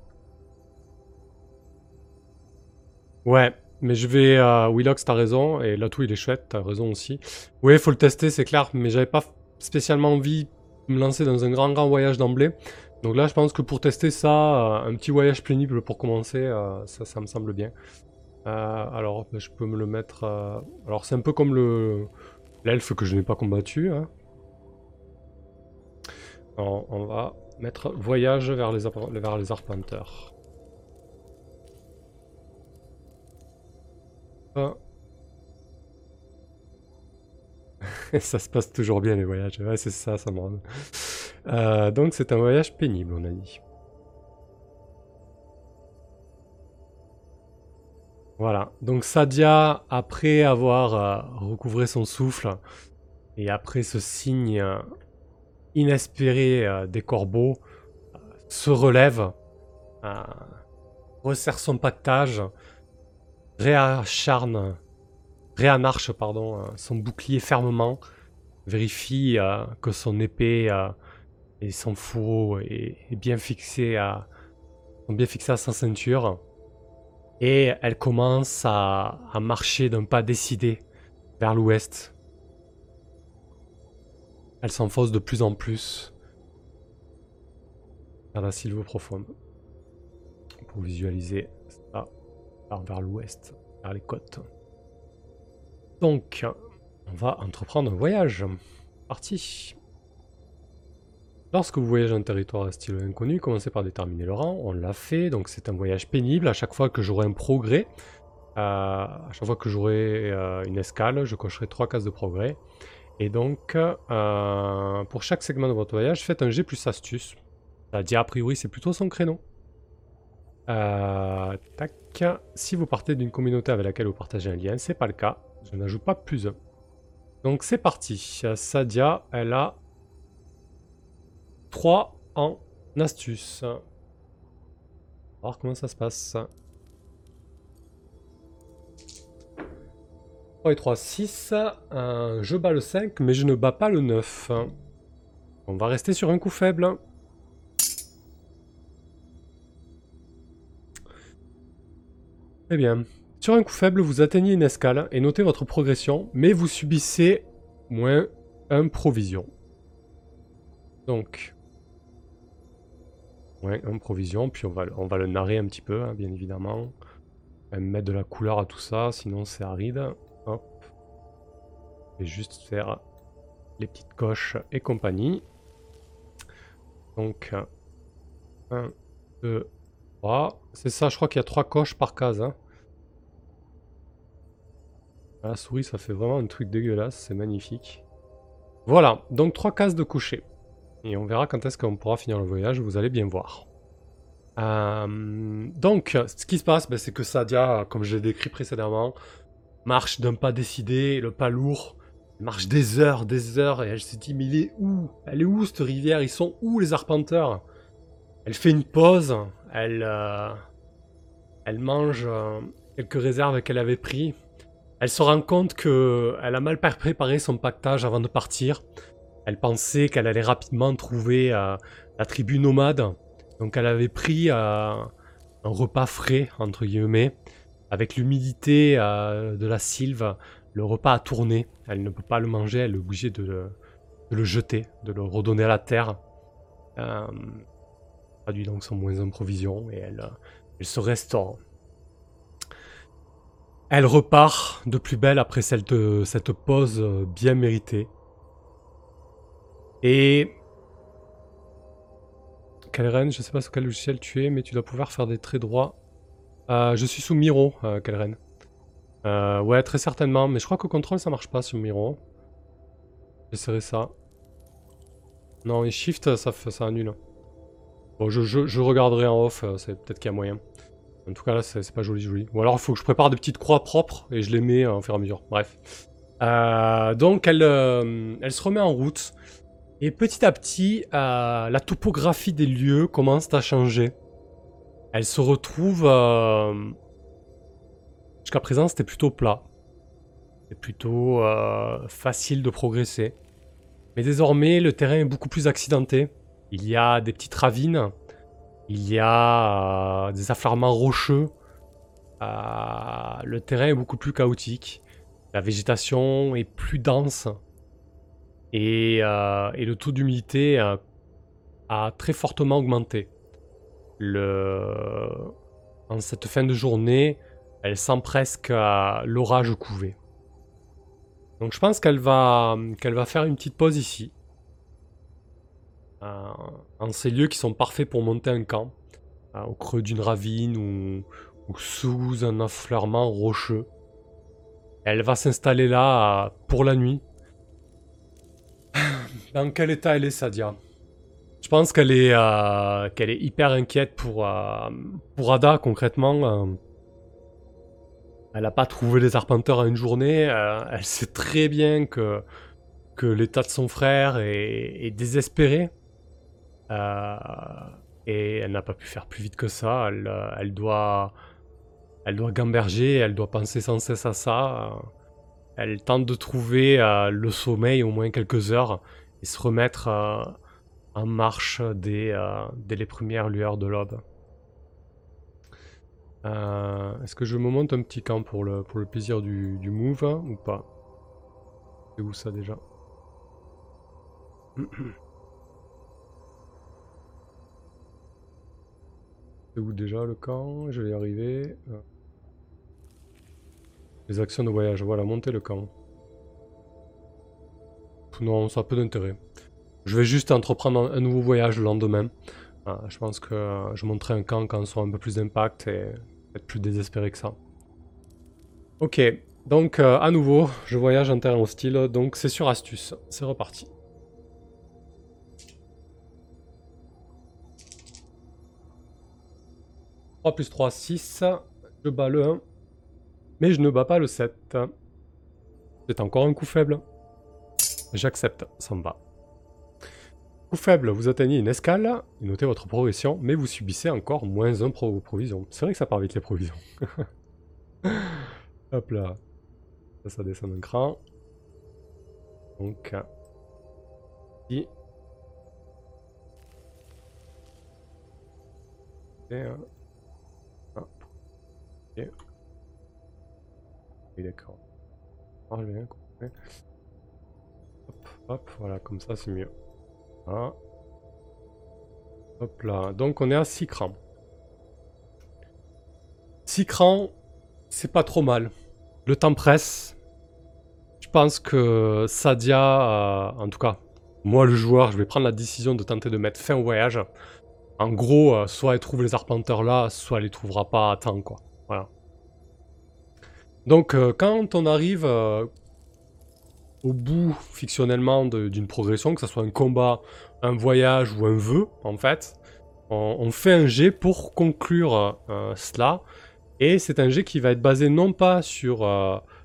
Ouais, mais je vais... à Willox, t'as raison, et Latou, il est chouette, t'as raison aussi. Oui, il faut le tester, c'est clair, mais j'avais pas spécialement envie de me lancer dans un grand grand voyage d'emblée. Donc là, je pense que pour tester ça, euh, un petit voyage pénible pour commencer, euh, ça, ça me semble bien. Euh, alors, ben, je peux me le mettre... Alors, c'est un peu comme le l'elfe que je n'ai pas combattu. Hein. On va mettre voyage vers les, vers les arpenteurs. ça se passe toujours bien les voyages. C'est ça, ça me rend. Euh, donc c'est un voyage pénible, on a dit. Voilà, donc Sadia, après avoir euh, recouvré son souffle, et après ce signe euh, inespéré des corbeaux, se relève, resserre son pactage, réacharne, réanarche pardon, son bouclier fermement, vérifie que son épée et son fourreau est, bien fixé à, sont bien fixés à sa ceinture. Et elle commence à, marcher d'un pas décidé vers l'ouest. Elle s'enfonce de plus en plus vers la sylve profonde. Pour visualiser ça vers l'ouest, vers les côtes. Donc, on va entreprendre un voyage. Parti. Lorsque vous voyagez un territoire à style inconnu, commencez par déterminer le rang. On l'a fait, donc c'est un voyage pénible. À chaque fois que j'aurai un progrès, euh, à chaque fois que j'aurai euh, une escale, je cocherai trois cases de progrès. Et donc, euh, pour chaque segment de votre voyage, faites un G plus astuce. C'est-à-dire, a priori, c'est plutôt son créneau. Tac. Si vous partez d'une communauté avec laquelle vous partagez un lien, c'est pas le cas. Je n'ajoute pas plus Donc c'est parti. Sadia, elle a 3 en astuce. On va voir comment ça se passe. 3 et 3, 6. je bats le 5, mais je ne bats pas le 9. On va rester sur un coup faible. Très bien. Sur un coup faible, vous atteignez une escale et notez votre progression, mais vous subissez moins 1 provision. Donc, Ouais, en provision, puis on va, on va le narrer un petit peu, hein, bien évidemment. mettre de la couleur à tout ça, sinon c'est aride. Hop. Et juste faire les petites coches et compagnie. Donc, 1, 2, 3. C'est ça, je crois qu'il y a 3 coches par case. Hein. La souris, ça fait vraiment un truc dégueulasse, c'est magnifique. Voilà, donc 3 cases de coucher. Et on verra quand est-ce qu'on pourra finir le voyage, vous allez bien voir. Euh, donc, ce qui se passe, ben, c'est que Sadia, comme je l'ai décrit précédemment, marche d'un pas décidé, le pas lourd, marche des heures, des heures, et elle se dit, mais il est où? Elle est où cette rivière? Ils sont où les arpenteurs? Elle fait une pause, elle, euh, elle mange euh, quelques réserves qu'elle avait pris. Elle se rend compte qu'elle a mal préparé son pactage avant de partir. Elle pensait qu'elle allait rapidement trouver la tribu nomade. Donc elle avait pris un repas frais, entre guillemets, avec l'humidité de la sylve. Le repas a tourné. Elle ne peut pas le manger, elle est obligée de le, jeter, de le redonner à la terre. Euh, traduit donc son moins en provision et elle se restaure. Elle repart de plus belle après cette, pause bien méritée. Et... Kalren, je sais pas sur quel logiciel tu es, mais tu dois pouvoir faire des traits droits. Euh, je suis sous Miro, euh, Kalren. Euh, ouais, très certainement, mais je crois que contrôle ça marche pas sur Miro. J'essaierai ça. Non, et Shift ça, annule. Bon, je, je regarderai en off, euh, c'est peut-être qu'il y a moyen. En tout cas, là, c'est pas joli, joli. Ou alors, il faut que je prépare des petites croix propres et je les mets euh, au fur et à mesure. Bref. Euh, donc, euh, elle se remet en route. Et petit à petit, la topographie des lieux commence à changer. Elle se retrouve... Jusqu'à présent, c'était plutôt plat. C'est plutôt facile de progresser. Mais désormais, le terrain est beaucoup plus accidenté. Il y a des petites ravines il y a euh, des affleurements rocheux. Euh, le terrain est beaucoup plus chaotique. La végétation est plus dense. Et, euh, le taux d'humidité a très fortement augmenté. En cette fin de journée, elle sent presque l'orage couver. Donc je pense qu'elle va faire une petite pause ici. Euh, en ces lieux qui sont parfaits pour monter un camp, euh, au creux d'une ravine ou, sous un affleurement rocheux. Elle va s'installer là euh, pour la nuit. Dans quel état elle est, Sadia? Je pense qu'elle est, qu'elle est hyper inquiète pour, pour Ada, concrètement. elle n'a pas trouvé les arpenteurs en une journée. elle sait très bien que, que l'état de son frère est désespéré. Euh, et elle n'a pas pu faire plus vite que ça. Elle, euh, doit, elle doit gamberger, elle doit penser sans cesse à ça. Elle tente de trouver euh, le sommeil au moins quelques heures et se remettre en marche dès, dès, les premières lueurs de l'aube. Est-ce que je me monte un petit camp pour le, pour le plaisir du, du move ou pas? C'est où ça déjà? C'est où déjà le camp? Je vais y arriver. Euh. Les actions de voyage, voilà, monter le camp. Non, ça a peu d'intérêt. Je vais juste entreprendre un nouveau voyage le lendemain. Ah, je pense que euh, je monterai un camp quand on sera un peu plus d'impact et être plus désespéré que ça. Ok, donc euh, à nouveau, je voyage en terrain hostile, donc c'est sur astuce. C'est reparti. 3 plus 3, 6. Je bats le 1. Mais je ne bats pas le 7. C'est encore un coup faible. J'accepte, ça me va. Coup faible, vous atteignez une escale, notez votre progression, mais vous subissez encore moins 1 pro provision. C'est vrai que ça part vite les provisions. Hop là. Ça, ça descend un cran. Donc, ici. Et, Ok. Oui, d'accord. Ah, Hop, hop, voilà, comme ça c'est mieux. Hop là. Donc on est à 6 crans. 6 crans, c'est pas trop mal. Le temps presse. Je pense que Sadia, en tout cas, moi le joueur, je vais prendre la décision de tenter de mettre fin au voyage. En gros, euh, soit elle trouve les arpenteurs là, soit elle les trouvera pas à temps, quoi. Voilà. Donc, euh, quand on arrive euh, au bout, fictionnellement, d'une progression, que ce soit un combat, un voyage ou un vœu, en fait, on, fait un jet pour conclure euh, cela. Et c'est un jet qui va être basé non pas sur,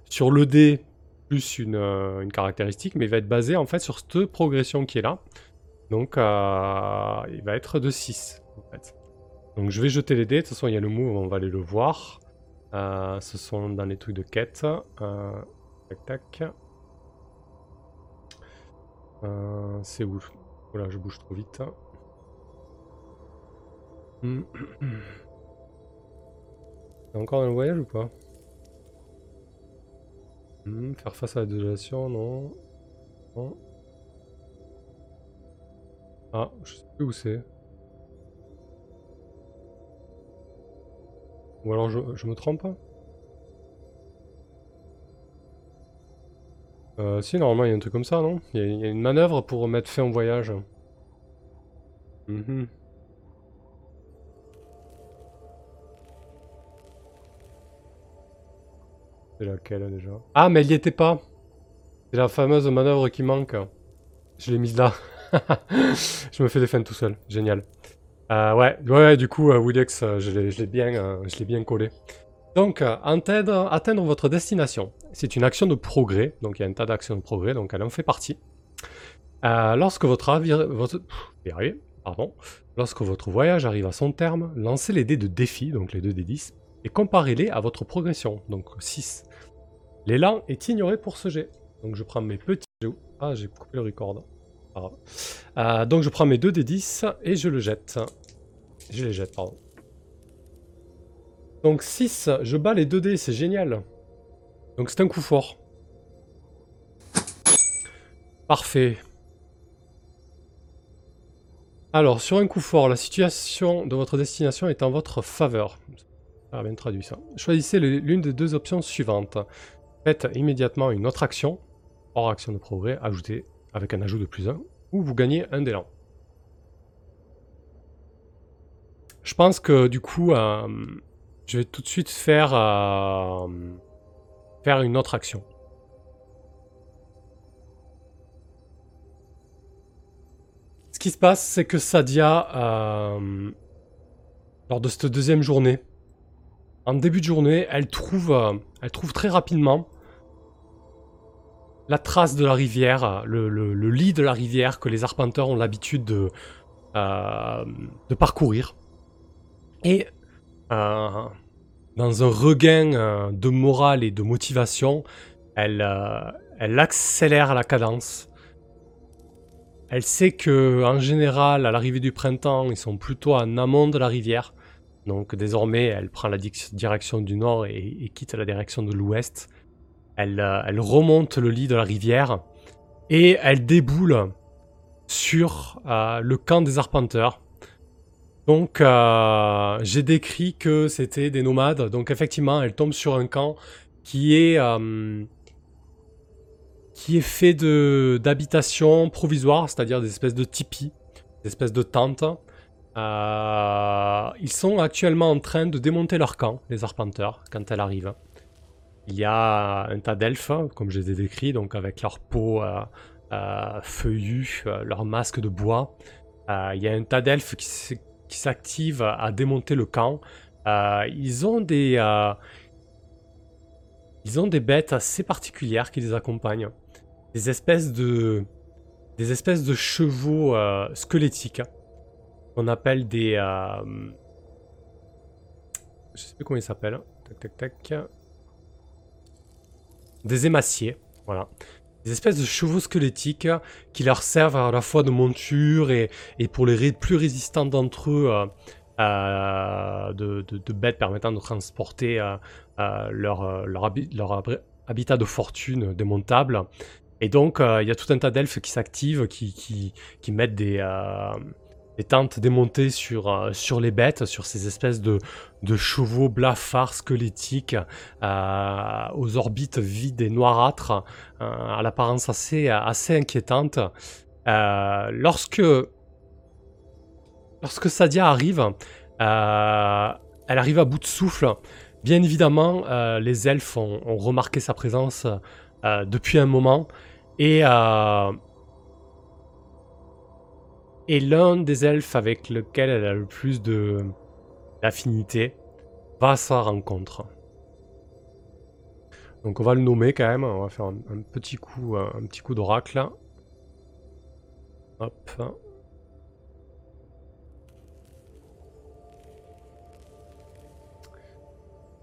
sur le dé plus une, une, caractéristique, mais il va être basé en fait sur cette progression qui est là. Donc, il va être de 6, en fait. Donc je vais jeter les dés, de toute façon il y a le move, on va aller le voir. Euh, ce sont dans les trucs de quête. Euh, tac tac. Euh, c'est où? Voilà, je bouge trop vite. Hmm. encore un voyage ou pas? Hmm, Faire face à la désolation, non. Ah, je sais plus où c'est. Ou alors je, me trompe Euh, si, normalement, il y a un truc comme ça, non? Il y, a, une manœuvre pour mettre fin au voyage. Mhm. C'est laquelle déjà? Ah, mais elle y était pas C'est la fameuse manœuvre qui manque. Je l'ai mise là. je me fais des fins tout seul. Génial. Euh, ouais, du coup, euh, Widex, euh, je l'ai bien, euh, bien collé. Donc, atteindre, atteindre votre destination. C'est une action de progrès, donc il y a un tas d'actions de progrès, donc elle en fait partie. lorsque votre, voyage arrive à son terme, lancez les dés de défi, donc les 2 d 10, et comparez-les à votre progression, donc 6. L'élan est ignoré pour ce jet. Donc je prends mes petits... Ah, j'ai coupé le record. Euh, donc je prends mes 2 d 10 et je le jette. Je les jette, pardon. Donc 6, je bats les 2 dés, c'est génial. Donc c'est un coup fort. Parfait. Alors, sur un coup fort, la situation de votre destination est en votre faveur. Ah, bien traduit ça. Choisissez l'une des deux options suivantes. Faites immédiatement une autre action, hors action de progrès, ajoutée avec un ajout de plus 1, ou vous gagnez un d'élan. Je pense que du coup, euh, je vais tout de suite faire, euh, faire une autre action. Ce qui se passe, c'est que Sadia, euh, lors de cette deuxième journée, en début de journée, elle trouve, elle trouve très rapidement la trace de la rivière, le, lit de la rivière que les arpenteurs ont l'habitude de, euh, parcourir. Et euh, dans un regain euh, de morale et de motivation, elle, elle accélère la cadence. Elle sait que, en général, à l'arrivée du printemps, ils sont plutôt en amont de la rivière. Donc désormais, elle prend la direction du nord et quitte la direction de l'ouest. Euh, elle, remonte le lit de la rivière et elle déboule sur euh, le camp des arpenteurs. Donc euh, j'ai décrit que c'était des nomades. Donc effectivement, elle tombe sur un camp qui est fait d'habitations provisoires, c'est-à-dire des espèces de tipis, des espèces de tentes. ils sont actuellement en train de démonter leur camp, les arpenteurs, quand elle arrive. Il y a un tas d'elfes, comme je les ai décrits, donc avec leur peau euh, euh, feuillue, euh, leur masque de bois. il y a un tas d'elfes qui, s'activent à démonter le camp. ils ont des... ils ont des bêtes assez particulières qui les accompagnent. Des espèces de... Des espèces de chevaux squelettiques. Qu'on appelle des... je sais plus comment ils s'appellent. Tac tac tac des émaciers, voilà. Des espèces de chevaux squelettiques qui leur servent à la fois de monture et, pour les plus résistants d'entre eux, euh, euh, de, bêtes permettant de transporter euh, leur, habitat de fortune démontable. Et donc, il y a tout un tas d'elfes qui s'activent, qui, mettent des, des tentes démontées sur, euh, sur les bêtes, sur ces espèces de, chevaux blafards squelettiques euh, aux orbites vides et noirâtres, euh, à l'apparence assez, assez inquiétante. lorsque, lorsque Sadia arrive, elle arrive à bout de souffle. Bien évidemment, les elfes ont, ont, remarqué sa présence depuis un moment et et l'un des elfes avec lequel elle a le plus de d'affinité va à sa rencontre. Donc on va le nommer quand même, on va faire un, petit coup, un, petit coup d'oracle. Hop.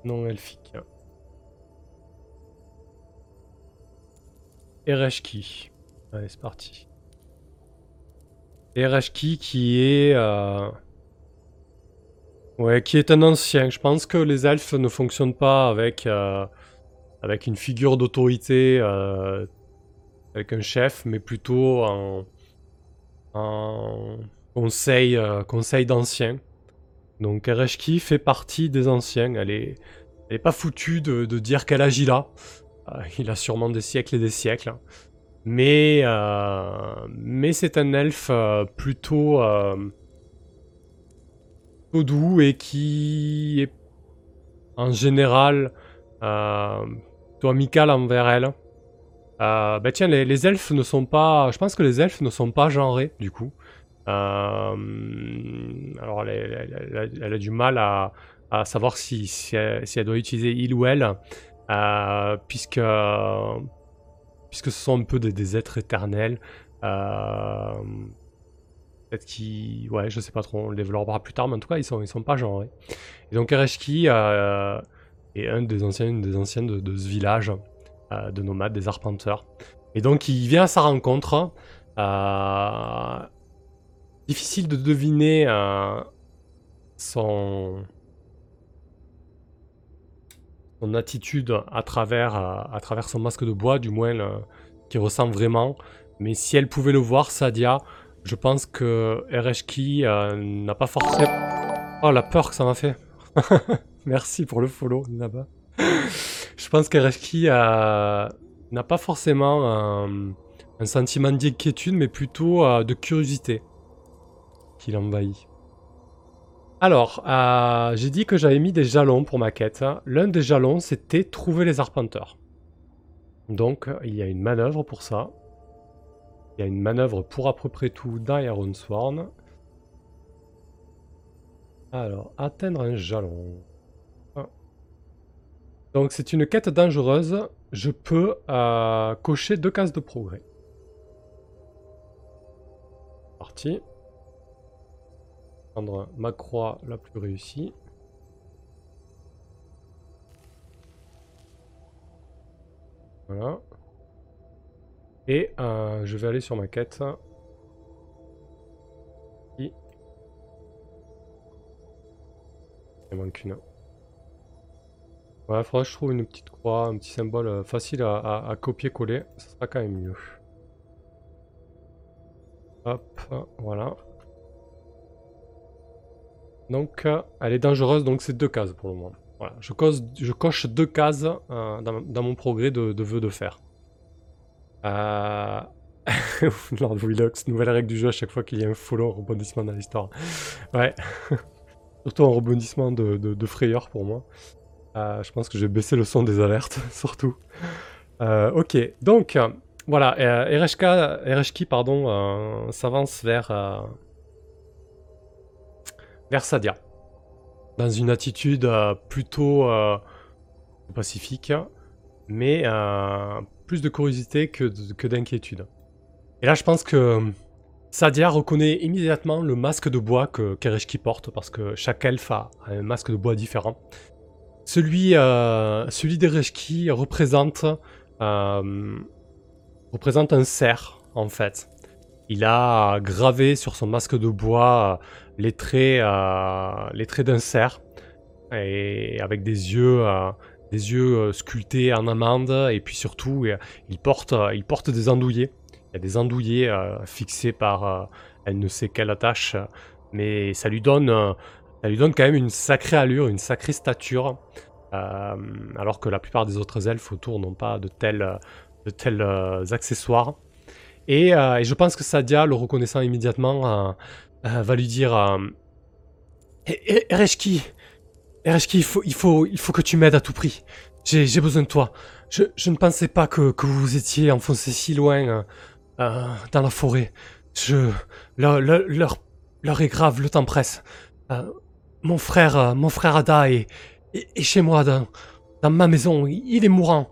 Non elfique. Ereshki. Allez, c'est parti. Ereshki qui est... Euh, ouais, qui est un ancien. Je pense que les elfes ne fonctionnent pas avec, euh, avec une figure d'autorité, euh, avec un chef, mais plutôt en, en conseil, conseil d'anciens. Donc Ereshki fait partie des anciens. Elle est, elle est pas foutue de, de dire qu'elle agit là. il a sûrement des siècles et des siècles. Mais, euh, mais c'est un elfe euh, plutôt, euh, doux et qui est en général plutôt amical envers elle. bah tiens, les, elfes ne sont pas... Je pense que les elfes ne sont pas genrés, du coup. alors, elle, a du mal à, savoir si, si, elle, doit utiliser il ou elle, puisque puisque ce sont un peu des, êtres éternels. Euh, peut-être qu'ils... Ouais, je sais pas trop, on le développera plus tard, mais en tout cas, ils sont, sont pas genrés. Et donc Ereshki euh, est un des anciens, une des anciennes de, ce village euh, de nomades, des arpenteurs. Et donc il vient à sa rencontre. difficile de deviner son attitude à travers, euh, son masque de bois, du moins qui ressemble vraiment. Mais si elle pouvait le voir, Sadia, je pense que Ereshki euh, n'a pas forcément... Oh, la peur que ça m'a fait. Merci pour le follow, là-bas. je pense qu'Ereshki n'a pas forcément un, un sentiment d'inquiétude, mais plutôt euh, de curiosité qui l'envahit. Alors, euh, j'ai dit que j'avais mis des jalons pour ma quête. L'un des jalons, c'était trouver les arpenteurs. Donc, il y a une manœuvre pour ça. Il y a une manœuvre pour à peu près tout dans Ironsworn. Alors, atteindre un jalon. Donc, c'est une quête dangereuse. Je peux euh, cocher deux cases de progrès. Parti prendre ma croix la plus réussie. Voilà. Et euh, je vais aller sur ma quête. Il manque une. Il faudra que je trouve une petite croix, un petit symbole euh, facile à, copier-coller. Ça sera quand même mieux. Hop, voilà. Donc, euh, elle est dangereuse, donc c'est deux cases pour le moment. Voilà, je, coche deux cases euh, dans, mon progrès de, de vœux de fer. Euh... Lord Willox, nouvelle règle du jeu à chaque fois qu'il y a un follow rebondissement dans l'histoire. Ouais. surtout un rebondissement de, frayeur pour moi. Euh, je pense que j'ai baissé le son des alertes, surtout. ok, donc, voilà, Ereshki, pardon, s'avance vers vers Sadia. Dans une attitude euh, plutôt euh, pacifique, mais euh, plus de curiosité que, d'inquiétude. Et là, je pense que Sadia reconnaît immédiatement le masque de bois que Kereshki porte, parce que chaque elfe a un masque de bois différent. Celui, celui d'Ereshki représente un cerf, en fait. Il a gravé sur son masque de bois les traits, euh, traits d'un cerf, et avec des yeux, euh, des yeux euh, sculptés en amande, et puis surtout, il porte, il porte des andouillés. Il y a des andouillés fixés par elle ne sait quelle attache, mais ça lui donne, ça lui donne quand même une sacrée allure, une sacrée stature. alors que la plupart des autres elfes autour n'ont pas de tels, de tels accessoires. Et, et, je pense que Sadia, le reconnaissant immédiatement, euh, va lui dire euh, Ereshki, il faut, il, faut, il faut que tu m'aides à tout prix. J'ai besoin de toi. Je, je, ne pensais pas que, que vous étiez enfoncé si loin euh, dans la forêt. Je, leur, leur, est grave, le temps presse. mon frère, mon frère Ada est, est, chez moi dans, dans ma maison. Il est mourant.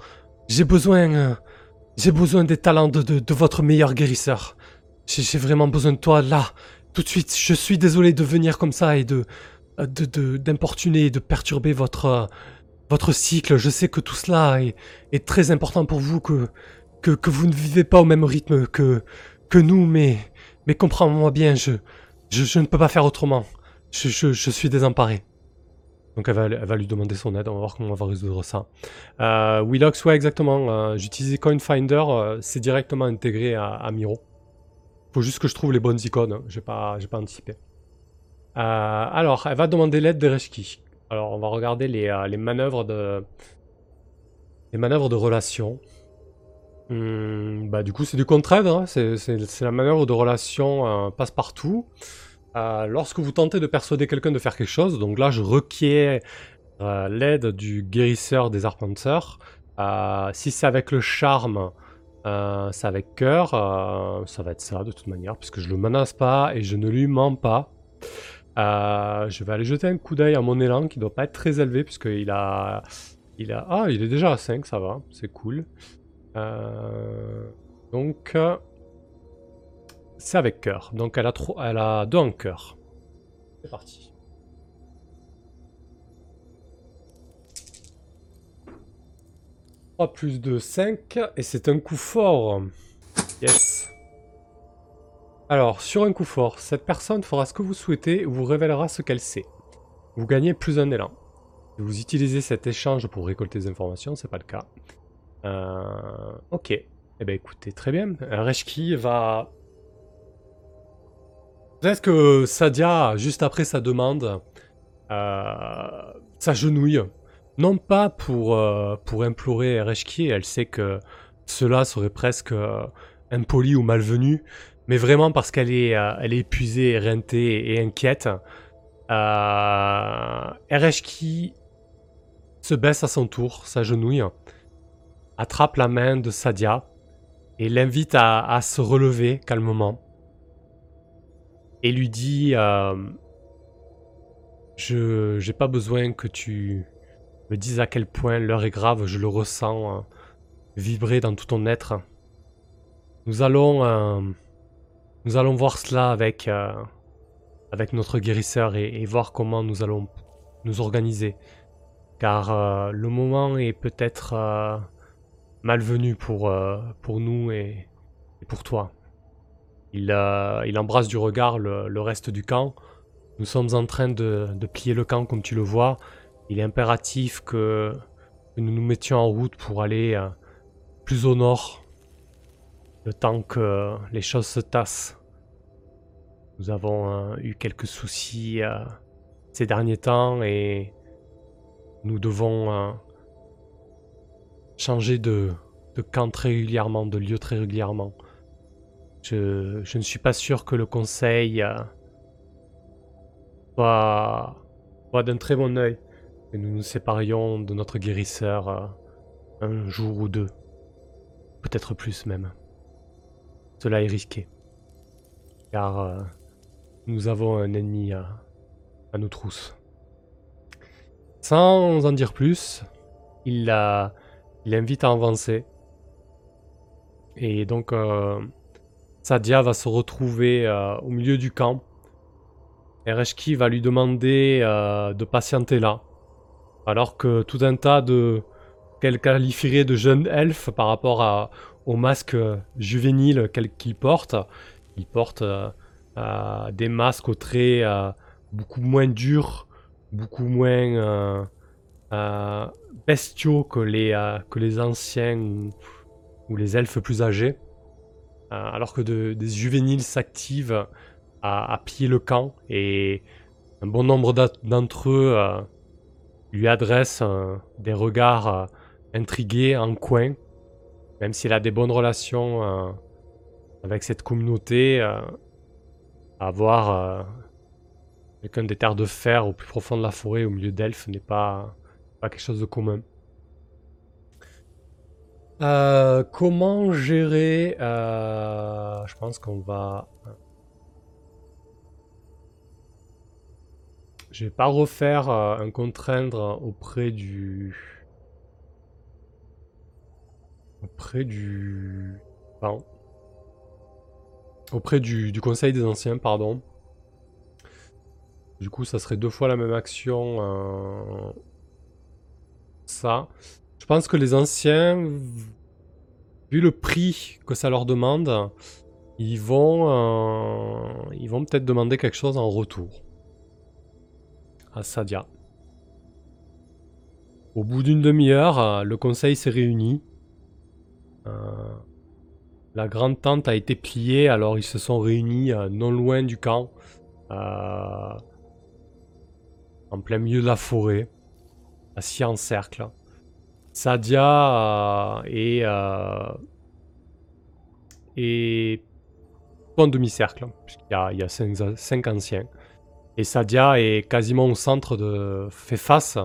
J'ai besoin, j'ai besoin des talents de, de, de votre meilleur guérisseur. J'ai vraiment besoin de toi là, tout de suite. Je suis désolé de venir comme ça et de d'importuner et de perturber votre votre cycle. Je sais que tout cela est, très important pour vous, que, que, que vous ne vivez pas au même rythme que que nous, mais mais comprends-moi bien, je, je, ne peux pas faire autrement. Je, je, suis désemparé. Donc elle va, elle va, lui demander son aide, on va voir comment on va résoudre ça. Euh, Willox, ouais exactement, euh, j'utilisais CoinFinder, euh, c'est directement intégré à, à, Miro. Faut juste que je trouve les bonnes icônes, j'ai pas, pas anticipé. Euh, alors, elle va demander l'aide d'Ereshki. Alors on va regarder les, euh, les manœuvres de... Les manœuvres de relation. Hmm, bah du coup c'est du contre-aide, hein. c'est la manœuvre de relation passe-partout. Euh, lorsque vous tentez de persuader quelqu'un de faire quelque chose, donc là je requiers l'aide du guérisseur des arpenteurs. Si c'est avec le charme, c'est avec cœur, ça va être ça de toute manière, puisque je le menace pas et je ne lui mens pas. je vais aller jeter un coup d'œil à mon élan qui doit pas être très élevé, puisqu'il a... Il a... Ah, il est déjà à 5, ça va, c'est cool. donc... C'est avec cœur. Donc elle a, trop, elle a en cœur. C'est parti. « 3 plus 2, 5. Et c'est un coup fort. Yes. Alors, sur un coup fort, cette personne fera ce que vous souhaitez et vous révélera ce qu'elle sait. Vous gagnez plus un élan. vous utilisez cet échange pour récolter des informations, c'est pas le cas. Euh, ok. Eh bien écoutez, très bien. Reshki va Peut-être que Sadia, juste après sa demande, euh, s'agenouille. Non pas pour, euh, implorer Ereshki, elle sait que cela serait presque euh, impoli ou malvenu, mais vraiment parce qu'elle est, euh, épuisée, éreintée et inquiète. Euh, se baisse à son tour, s'agenouille, attrape la main de Sadia et l'invite à, se relever calmement et lui dit Je j'ai pas besoin que tu me dises à quel point l'heure est grave, je le ressens euh, vibrer dans tout ton être. Nous allons euh, nous allons voir cela avec avec notre guérisseur et, voir comment nous allons nous organiser. Car le moment est peut-être malvenu pour, pour nous et, pour toi. Euh, il, embrasse du regard le, reste du camp. Nous sommes en train de, plier le camp comme tu le vois. Il est impératif que, nous nous mettions en route pour aller euh, plus au nord. Le temps que les choses se tassent. Nous avons euh, eu quelques soucis ces derniers temps et nous devons changer de camp très régulièrement, de lieu très régulièrement. Je, ne suis pas sûr que le conseil euh, soit, d'un très bon oeil que nous nous séparions de notre guérisseur euh, un jour ou deux. Peut-être plus même. Cela est risqué. Car euh, nous avons un ennemi à, à nos trousses. Sans en dire plus, il, la, invite à avancer. Et donc, Sadia va se retrouver euh, au milieu du camp. Ereshki va lui demander euh, de patienter là. Alors que tout un tas de... qu'elle qualifierait de jeunes elfes par rapport à, au masque juvénile qu'il porte. Il porte euh, des masques aux traits beaucoup moins durs, beaucoup moins bestiaux que les, que les anciens ou les elfes plus âgés. Euh, alors que des juvéniles s'activent à, piller le camp et un bon nombre d'entre eux euh, lui adressent euh, des regards intrigués en coin, même s'il a des bonnes relations avec cette communauté, avoir quelqu'un des terres de fer au plus profond de la forêt au milieu d'elfes n'est pas, quelque chose de commun? Euh, comment gérer euh, Je pense qu'on va... Je vais pas refaire euh, un contraindre auprès du... Auprès du... Pardon. Auprès du, du Conseil des Anciens, pardon. Du coup, ça serait deux fois la même action. Ça. Je pense que les anciens, vu le prix que ça leur demande, ils vont, euh, ils vont peut-être demander quelque chose en retour à Sadia. Au bout d'une demi-heure, euh, le conseil s'est réuni. Euh, la grande tente a été pliée, alors ils se sont réunis non loin du camp, en plein milieu de la forêt, assis en cercle. Sadia est, en demi-cercle, puisqu'il y a cinq, anciens. Et Sadia est quasiment au centre de. fait face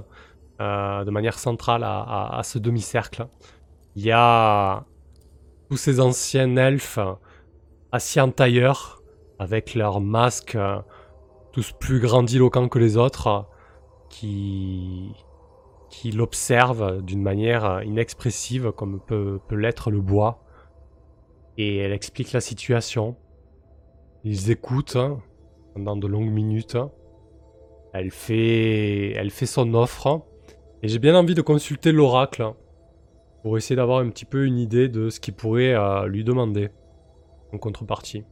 euh, de manière centrale à, ce demi-cercle. Il y a tous ces anciens elfes assis en tailleur, avec leurs masques tous plus grandiloquents que les autres, qui, qui l'observent d'une manière inexpressive, comme peut, peut l'être le bois. Et elle explique la situation. Ils écoutent hein, pendant de longues minutes. Elle fait, elle fait son offre. Et j'ai bien envie de consulter l'oracle pour essayer d'avoir un petit peu une idée de ce qu'il pourrait euh, lui demander en contrepartie.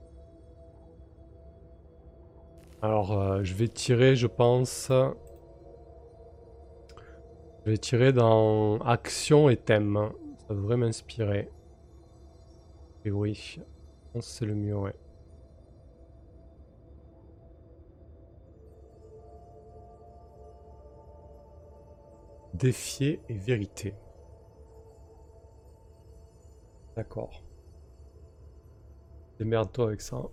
Alors, euh, je vais tirer, je pense. Je vais tirer dans action et thème. Ça devrait m'inspirer. Et oui, c'est le mieux, ouais. Défier et vérité. D'accord. Démerde-toi avec ça.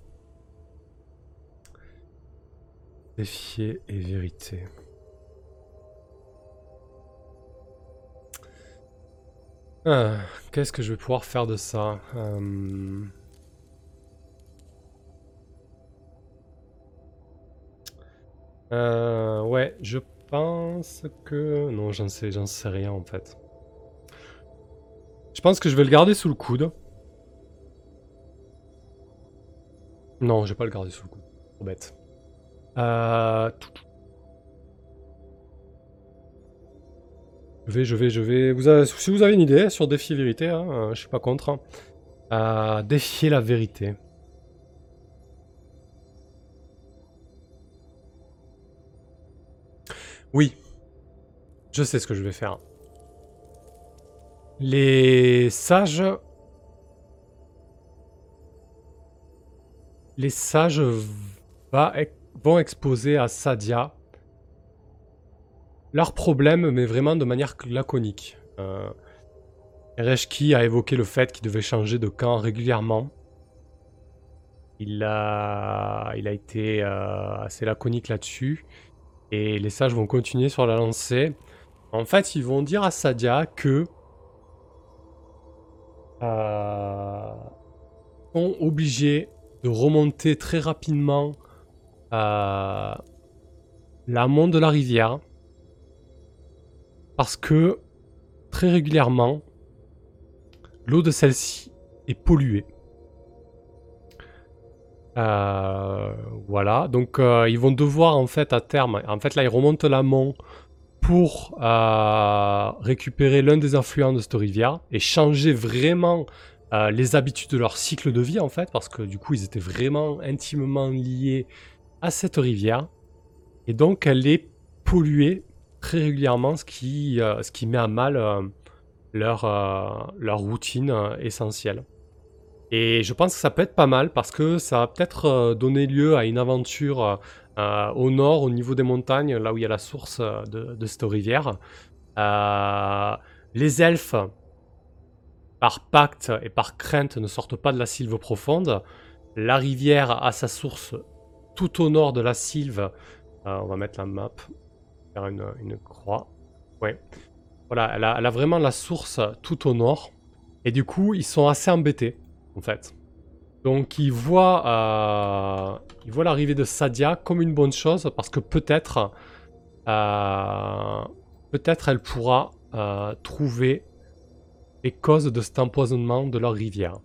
Défier et vérité. Ah, Qu'est-ce que je vais pouvoir faire de ça? Euh, euh, Ouais, je pense que... Non, j'en sais, j'en sais rien en fait. Je pense que je vais le garder sous le coude. Non, je vais pas le garder sous le coude. Trop bête. Euh... Je vais, je vais, je vais... Si vous avez une idée sur défier vérité, hein, je suis pas contre. Hein. Euh, défier la vérité. Oui. Je sais ce que je vais faire. Les sages... Les sages vont exposer à Sadia leur problème, mais vraiment de manière laconique. Euh, Ereshki a évoqué le fait qu'il devait changer de camp régulièrement. Il a, il a été euh, assez laconique là-dessus. Et les sages vont continuer sur la lancée. En fait, ils vont dire à Sadia que euh, sont obligés de remonter très rapidement euh, l'amont de la rivière parce que très régulièrement, l'eau de celle-ci est polluée. Euh, voilà, donc euh, ils vont devoir en fait à terme, en fait là ils remontent l'amont pour euh, récupérer l'un des affluents de cette rivière et changer vraiment les habitudes de leur cycle de vie en fait, parce que du coup ils étaient vraiment intimement liés à cette rivière. Et donc elle est polluée très régulièrement, ce qui, met à mal leur routine essentielle. Et je pense que ça peut être pas mal parce que ça va peut-être euh, donner lieu à une aventure euh, euh, au nord, au niveau des montagnes, là où il y a la source de, cette rivière. les elfes, par pacte et par crainte, ne sortent pas de la sylve profonde. La rivière a sa source tout au nord de la sylve. on va mettre la map, faire une, croix. Ouais. Voilà, elle a, elle a vraiment la source tout au nord. Et du coup, ils sont assez embêtés Donc il voit, euh, il voit l'arrivée de Sadia comme une bonne chose parce que peut-être, euh, peut-être elle pourra euh, trouver les causes de cet empoisonnement de leur rivière.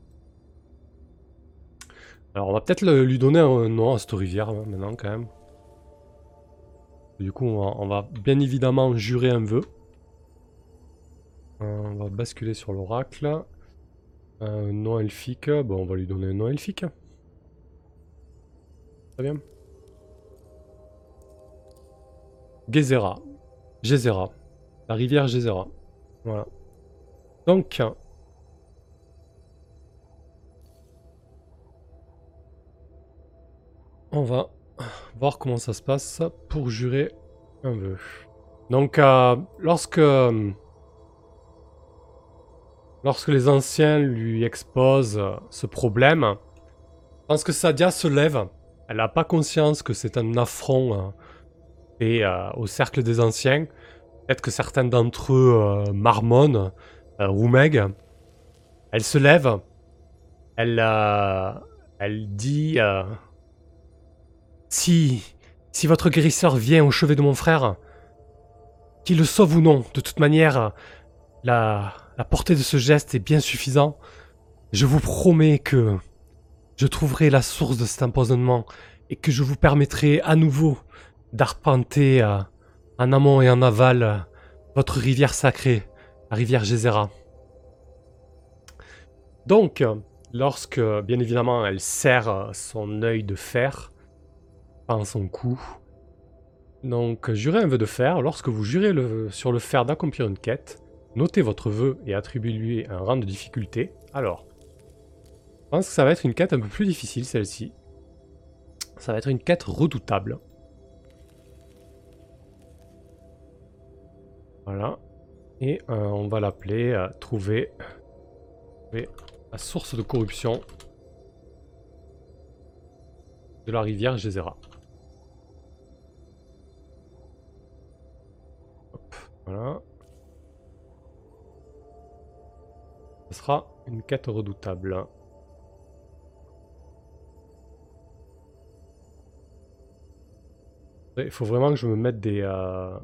Alors on va peut-être lui donner un nom à cette rivière hein, maintenant quand même. Du coup on va bien évidemment jurer un vœu. On va basculer sur l'oracle. Un nom elfique, bon on va lui donner un nom elfique. Très bien. Gezera. Gezera. La rivière Gezera. Voilà. Donc, on va voir comment ça se passe pour jurer un vœu. Donc, euh, lorsque lorsque les anciens lui exposent ce problème, je que Sadia se lève. Elle n'a pas conscience que c'est un affront euh, et euh, au cercle des anciens. Peut-être que certains d'entre eux euh, marmonnent, ou Meg. Elle se lève. Elle, elle dit si, si votre guérisseur vient au chevet de mon frère, qu'il le sauve ou non, de toute manière, la, portée de ce geste est bien suffisant. Je vous promets que je trouverai la source de cet empoisonnement et que je vous permettrai à nouveau d'arpenter euh, en amont et en aval euh, votre rivière sacrée, la rivière Gézera. Donc, lorsque, bien évidemment, elle serre son œil de fer en son cou, donc jurez un vœu de fer. Lorsque vous jurez sur le fer d'accomplir une quête, notez votre vœu et attribuez-lui un rang de difficulté. Alors, je pense que ça va être une quête un peu plus difficile, celle-ci. Ça va être une quête redoutable. Voilà. Et euh, on va l'appeler euh, trouver, la source de corruption de la rivière Gézera. voilà. Ce sera une quête redoutable. Il faut vraiment que je me mette des... Euh,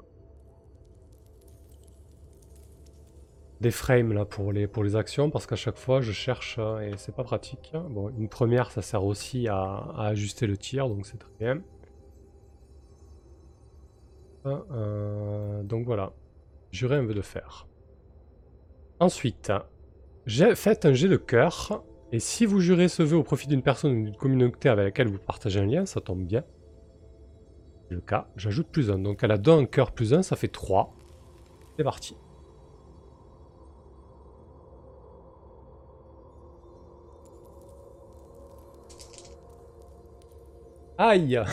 des frames là pour les, pour les actions parce qu'à chaque fois je cherche euh, et c'est pas pratique. Bon, une première ça sert aussi à, ajuster le tir donc c'est très bien. Euh, donc voilà, jurer un vœu de fer. Ensuite, faites un jet de cœur et si vous jurez ce vœu au profit d'une personne ou d'une communauté avec laquelle vous partagez un lien, ça tombe bien le cas. J'ajoute plus 1. Donc elle a 2 en cœur plus 1, ça fait 3. C'est parti. Aïe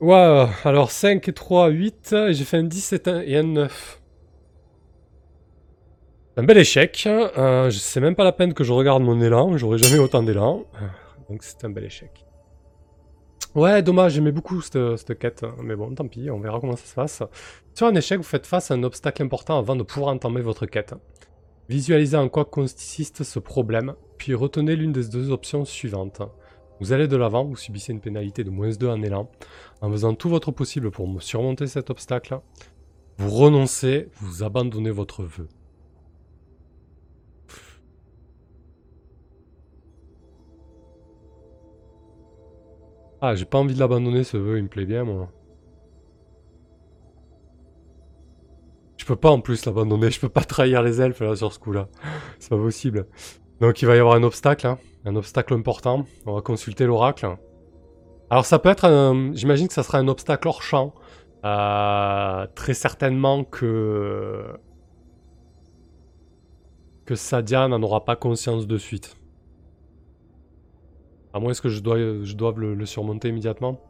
Waouh Alors 5 et 3, 8. J'ai fait un 10 et un 9. Un bel échec. Euh, je sais même pas la peine que je regarde mon élan. J'aurais jamais autant d'élan. Donc c'est un bel échec. Ouais, dommage, j'aimais beaucoup cette, quête, mais bon, tant pis, on verra comment ça se passe. Sur un échec, vous faites face à un obstacle important avant de pouvoir entamer votre quête. Visualisez en quoi consiste ce problème, puis retenez l'une des deux options suivantes. Vous allez de l'avant, vous subissez une pénalité de moins 2 en élan, en faisant tout votre possible pour surmonter cet obstacle. Vous renoncez, vous abandonnez votre vœu. Ah, j'ai pas envie de l'abandonner ce vœu, il me plaît bien moi. Je peux pas en plus l'abandonner, je peux pas trahir les elfes là sur ce coup là. C'est pas possible. Donc il va y avoir un obstacle, hein. un obstacle important. On va consulter l'oracle. Alors ça peut être un... J'imagine que ça sera un obstacle hors champ. Euh, très certainement que... Que Sadia n'en aura pas conscience de suite. À moins que je, dois, je doive le, surmonter immédiatement.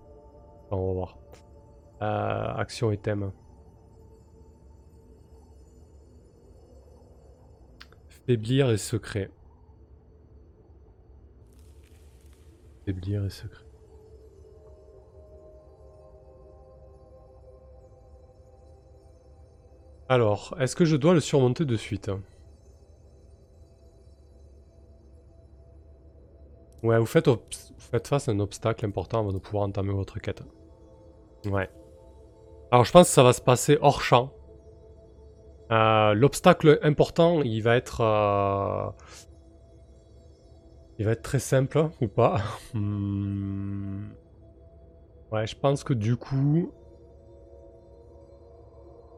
on va voir. Euh, action et thème. Faiblir et secret. Faiblir et secret. Alors, est-ce que je dois le surmonter de suite Ouais, vous faites, face à un obstacle important avant de pouvoir entamer votre quête. Ouais. Alors je pense que ça va se passer hors champ. Euh, l'obstacle important, il va être... Euh, il va être très simple, ou pas? Hmm. Ouais, je pense que du coup...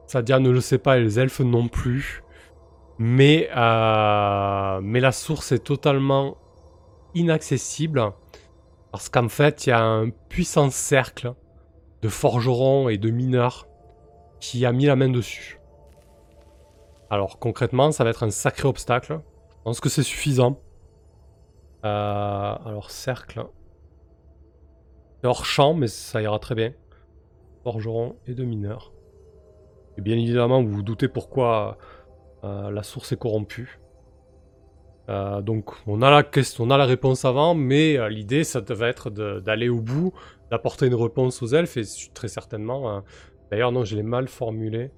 Sadia ne le sait pas et les elfes non plus. Mais, euh, mais la source est totalement inaccessible. Parce qu'en fait, il y a un puissant cercle de forgerons et de mineurs qui a mis la main dessus. Alors concrètement, ça va être un sacré obstacle. Je pense que c'est suffisant. Euh, alors cercle. Hors champ, mais ça ira très bien. Forgeron et de mineurs. Et bien évidemment, vous vous doutez pourquoi euh, la source est corrompue. Euh, donc on a, la question, on a la réponse avant, mais l'idée ça devait être d'aller au bout, d'apporter une réponse aux elfes, et très certainement... D'ailleurs non, je l'ai mal formulé.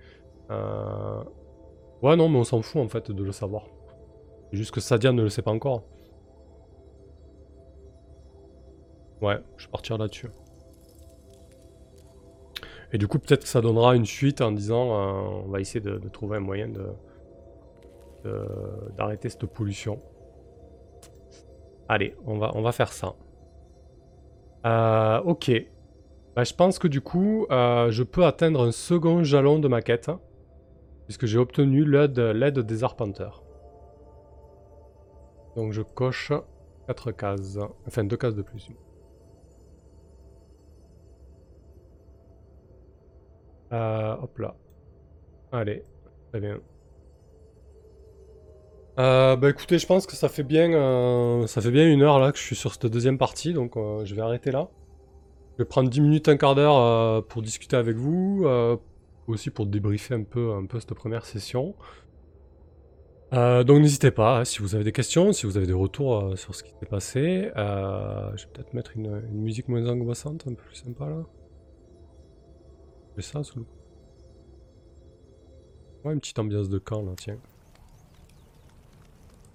Ouais non, mais on s'en fout en fait de le savoir. C'est juste que Sadia ne le sait pas encore. Ouais, je vais partir là-dessus. Et du coup, peut-être que ça donnera une suite en disant euh, on va essayer de, trouver un moyen de d'arrêter cette pollution. Allez, on va, on va faire ça. Euh, ok. Bah, je pense que du coup, euh, je peux atteindre un second jalon de ma quête. Puisque j'ai obtenu l'aide des arpenteurs. Donc je coche 4 cases. Enfin, 2 cases de plus. Euh, hop là. Allez, très bien. Euh, bah écoutez, je pense que ça fait bien, euh, ça fait bien une heure là que je suis sur cette deuxième partie, donc euh, je vais arrêter là. Je vais prendre 10 minutes, un quart d'heure pour discuter avec vous, aussi pour débriefer un peu, cette première session. donc n'hésitez pas, hein, si vous avez des questions, si vous avez des retours sur ce qui s'est passé. je vais peut-être mettre une, musique moins angoissante, un peu plus sympa là ça sous Ouais, une petite ambiance de camp là, tiens.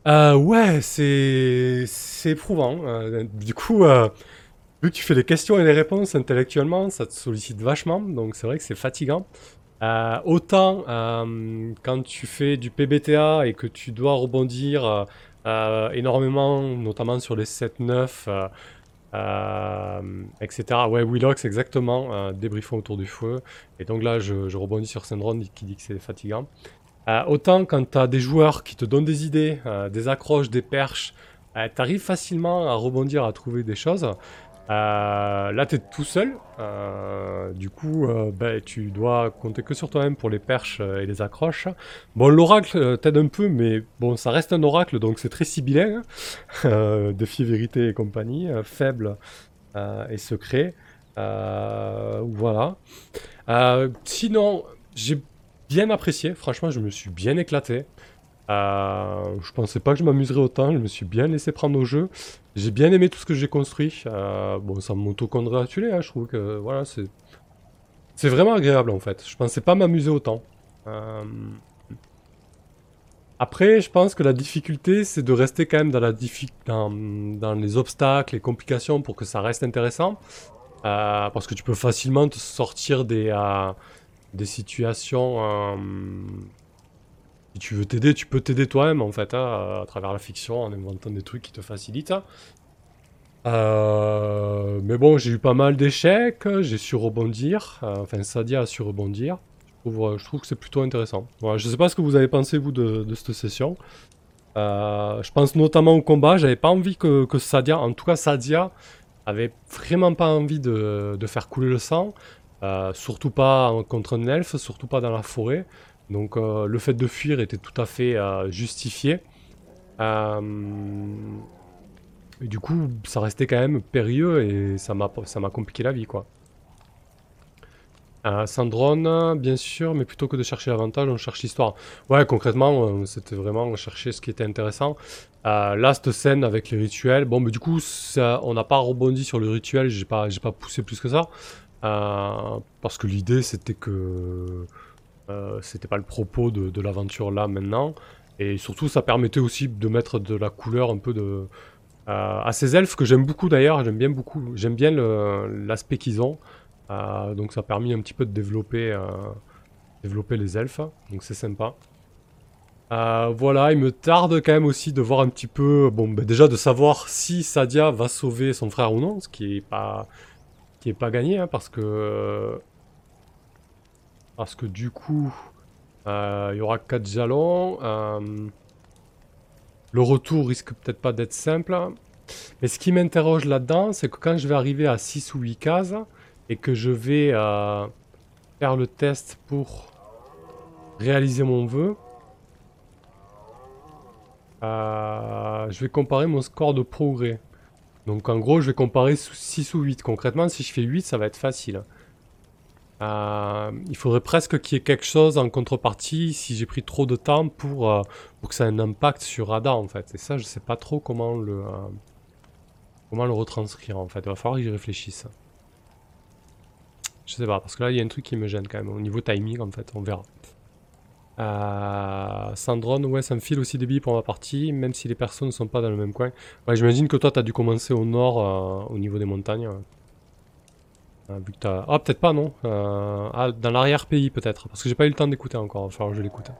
Euh, ouais, c'est c'est éprouvant. Euh, du coup, euh, vu que tu fais les questions et les réponses intellectuellement, ça te sollicite vachement, donc c'est vrai que c'est fatigant. Autant quand tu fais du PBTA et que tu dois rebondir énormément, notamment sur les 7-9, euh, etc. Ouais, Willox, exactement. Débriefons autour du feu. Et donc là, je, rebondis sur Syndrome qui dit que c'est fatigant. Euh, autant quand tu as des joueurs qui te donnent des idées, des accroches, des perches, tu arrives facilement à rebondir, à trouver des choses. Euh, là, tu es tout seul. Euh, du coup, euh, ben, tu dois compter que sur toi-même pour les perches et les accroches. Bon, l'oracle t'aide un peu, mais bon, ça reste un oracle, donc c'est très sibyllin. Hein. défi, vérité et compagnie. faible et secret. voilà. sinon, j'ai bien apprécié. Franchement, je me suis bien éclaté. Euh, je pensais pas que je m'amuserais autant, je me suis bien laissé prendre au jeu. J'ai bien aimé tout ce que j'ai construit. Euh, bon, ça m'auto-congratuler, hein, je trouve que voilà, c'est. Vraiment agréable en fait. Je pensais pas m'amuser autant. Euh, après, je pense que la difficulté, c'est de rester quand même dans, la dans, dans les obstacles, les complications pour que ça reste intéressant. Parce que tu peux facilement te sortir des, des situations si tu veux t'aider, tu peux t'aider toi-même en fait, hein, à travers la fiction, en inventant des trucs qui te facilitent. Euh, mais bon, j'ai eu pas mal d'échecs, j'ai su rebondir, euh, enfin Sadia a su rebondir. Je trouve, que c'est plutôt intéressant. Voilà, je sais pas ce que vous avez pensé vous de, cette session. Euh, je pense notamment au combat, j'avais pas envie que, Sadia, en tout cas Sadia, avait vraiment pas envie de, de faire couler le sang. Surtout pas contre un elfe, surtout pas dans la forêt. Donc euh, le fait de fuir était tout à fait euh, justifié. Euh, du coup, ça restait quand même périlleux et ça m'a compliqué la vie, quoi. Euh, Sandrone, bien sûr, mais plutôt que de chercher l'avantage, on cherche l'histoire. Ouais, concrètement, c'était vraiment chercher ce qui était intéressant. là, cette scène avec les rituels, bon, mais du coup, on n'a pas rebondi sur le rituel, j'ai pas, pas poussé plus que ça. Parce que l'idée, c'était que euh, c'était pas le propos de, l'aventure là maintenant. Et surtout, ça permettait aussi de mettre de la couleur un peu de, euh, à ces elfes que j'aime beaucoup d'ailleurs. J'aime bien beaucoup, j'aime bien l'aspect qu'ils ont. Euh, donc ça a permis un petit peu de développer, développer les elfes. Donc c'est sympa. voilà, il me tarde quand même aussi de voir un petit peu, bon, ben déjà de savoir si Sadia va sauver son frère ou non, ce qui est pas, qui est pas gagné, hein, parce que parce que du coup, euh, il y aura 4 jalons. Euh, le retour risque peut-être pas d'être simple. Mais ce qui m'interroge là-dedans, c'est que quand je vais arriver à 6 ou 8 cases, et que je vais euh, faire le test pour réaliser mon vœu, euh, je vais comparer mon score de progrès. Donc en gros, je vais comparer 6 ou 8. Concrètement, si je fais 8, ça va être facile. Euh, il faudrait presque qu'il y ait quelque chose en contrepartie si j'ai pris trop de temps pour, euh, pour que ça ait un impact sur Ada en fait. Et ça, je sais pas trop comment le, comment le retranscrire en fait. Il va falloir que j'y réfléchisse. Je sais pas, parce que là, il y a un truc qui me gêne quand même. Au niveau timing, en fait, on verra. Euh, Sandron, ouais, ça me file aussi des billes pour ma partie, même si les personnes ne sont pas dans le même coin. Ouais, j'imagine que toi, tu as dû commencer au nord, euh, au niveau des montagnes. Euh. Ah, peut-être pas, non. Euh, ah, dans l'arrière-pays, peut-être. Parce que j'ai pas eu le temps d'écouter encore. Il je l'écoute.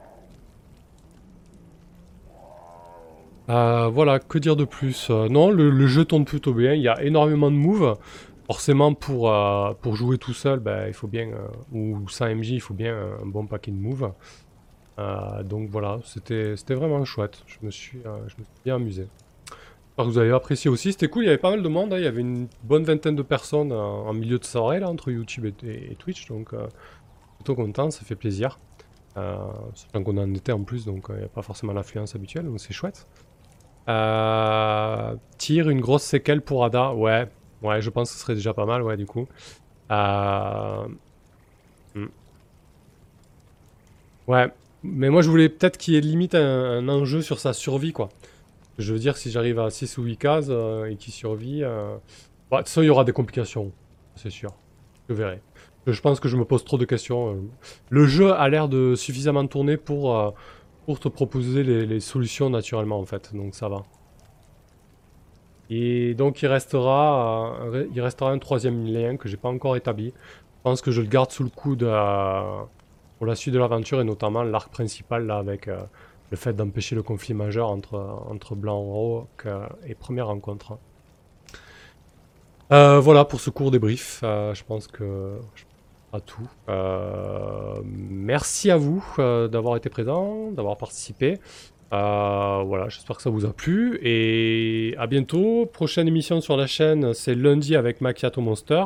voilà, que dire de plus Non, le, jeu tourne plutôt bien. Il y a énormément de moves. Forcément, pour, pour jouer tout seul, ben, il faut bien, ou sans MJ, il faut bien un bon paquet de moves. Euh, donc voilà, c'était vraiment chouette. Je me, suis, je me suis bien amusé. J'espère que vous avez apprécié aussi. C'était cool, il y avait pas mal de monde. Hein. Il y avait une bonne vingtaine de personnes en milieu de soirée, là, entre YouTube et, Twitch. Donc, plutôt content, ça fait plaisir. sachant qu'on en était en plus, donc il n'y a pas forcément l'affluence habituelle, donc c'est chouette. tire une grosse séquelle pour Ada, ouais, Ouais, je pense que ce serait déjà pas mal, ouais, du coup. Euh... Hmm. Ouais, mais moi je voulais peut-être qu'il y ait limite un, enjeu sur sa survie, quoi. Je veux dire, si j'arrive à 6 ou 8 cases euh, et qu'il survit... Euh... Bah, façon, il y aura des complications, c'est sûr. Je verrai. Je pense que je me pose trop de questions. Euh. Le jeu a l'air de suffisamment tourner pour, euh, pour te proposer les, solutions naturellement, en fait. Donc ça va. Et donc il restera, il restera un troisième lien que j'ai pas encore établi. Je pense que je le garde sous le coude pour la suite de l'aventure et notamment l'arc principal là avec euh, le fait d'empêcher le conflit majeur entre, entre Blanc euh, et première rencontre. voilà pour ce court débrief. je pense que à tout. merci à vous d'avoir été présent, d'avoir participé. Euh, voilà, j'espère que ça vous a plu. Et à bientôt. Prochaine émission sur la chaîne, c'est lundi avec Macchiato Monster.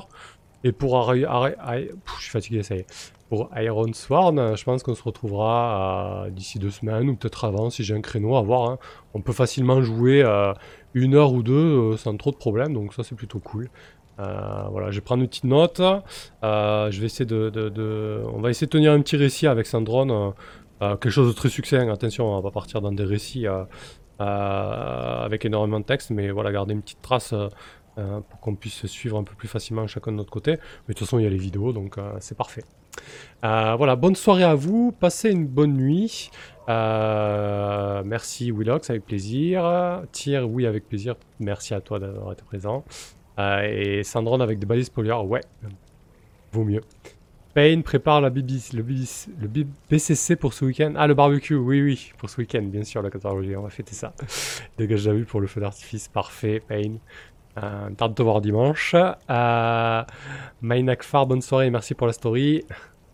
Et pour je suis fatigué, ça y est. Pour Iron Sworn, je pense qu'on se retrouvera euh, d'ici deux semaines ou peut-être avant si j'ai un créneau à voir. Hein. On peut facilement jouer euh, une heure ou deux sans trop de problèmes, donc ça c'est plutôt cool. voilà, je vais prendre une petite note. je vais essayer de, On va essayer de tenir un petit récit avec Sandron euh, quelque chose de très succinct, attention, on va pas partir dans des récits euh, euh, avec énormément de texte, mais voilà, garder une petite trace pour qu'on puisse suivre un peu plus facilement chacun de notre côté. Mais de toute façon, il y a les vidéos, donc c'est parfait. Voilà, bonne soirée à vous, passez une bonne nuit. merci Willox, avec plaisir. Tier, oui, avec plaisir. Merci à toi d'avoir été présent. et Sandron avec des balises pollueurs, ouais, vaut mieux. Payne prépare la BBC, le, BCC pour ce week-end. Ah, le barbecue, oui, oui, pour ce week-end, bien sûr, la catalogie, on va fêter ça. Dégage la pour le feu d'artifice, parfait, Payne. Euh, tarde de voir dimanche. Euh, Far, bonne soirée, merci pour la story.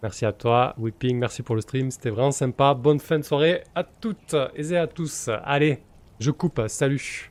Merci à toi, Whipping, merci pour le stream, c'était vraiment sympa. Bonne fin de soirée à toutes et à tous. Allez, je coupe, salut.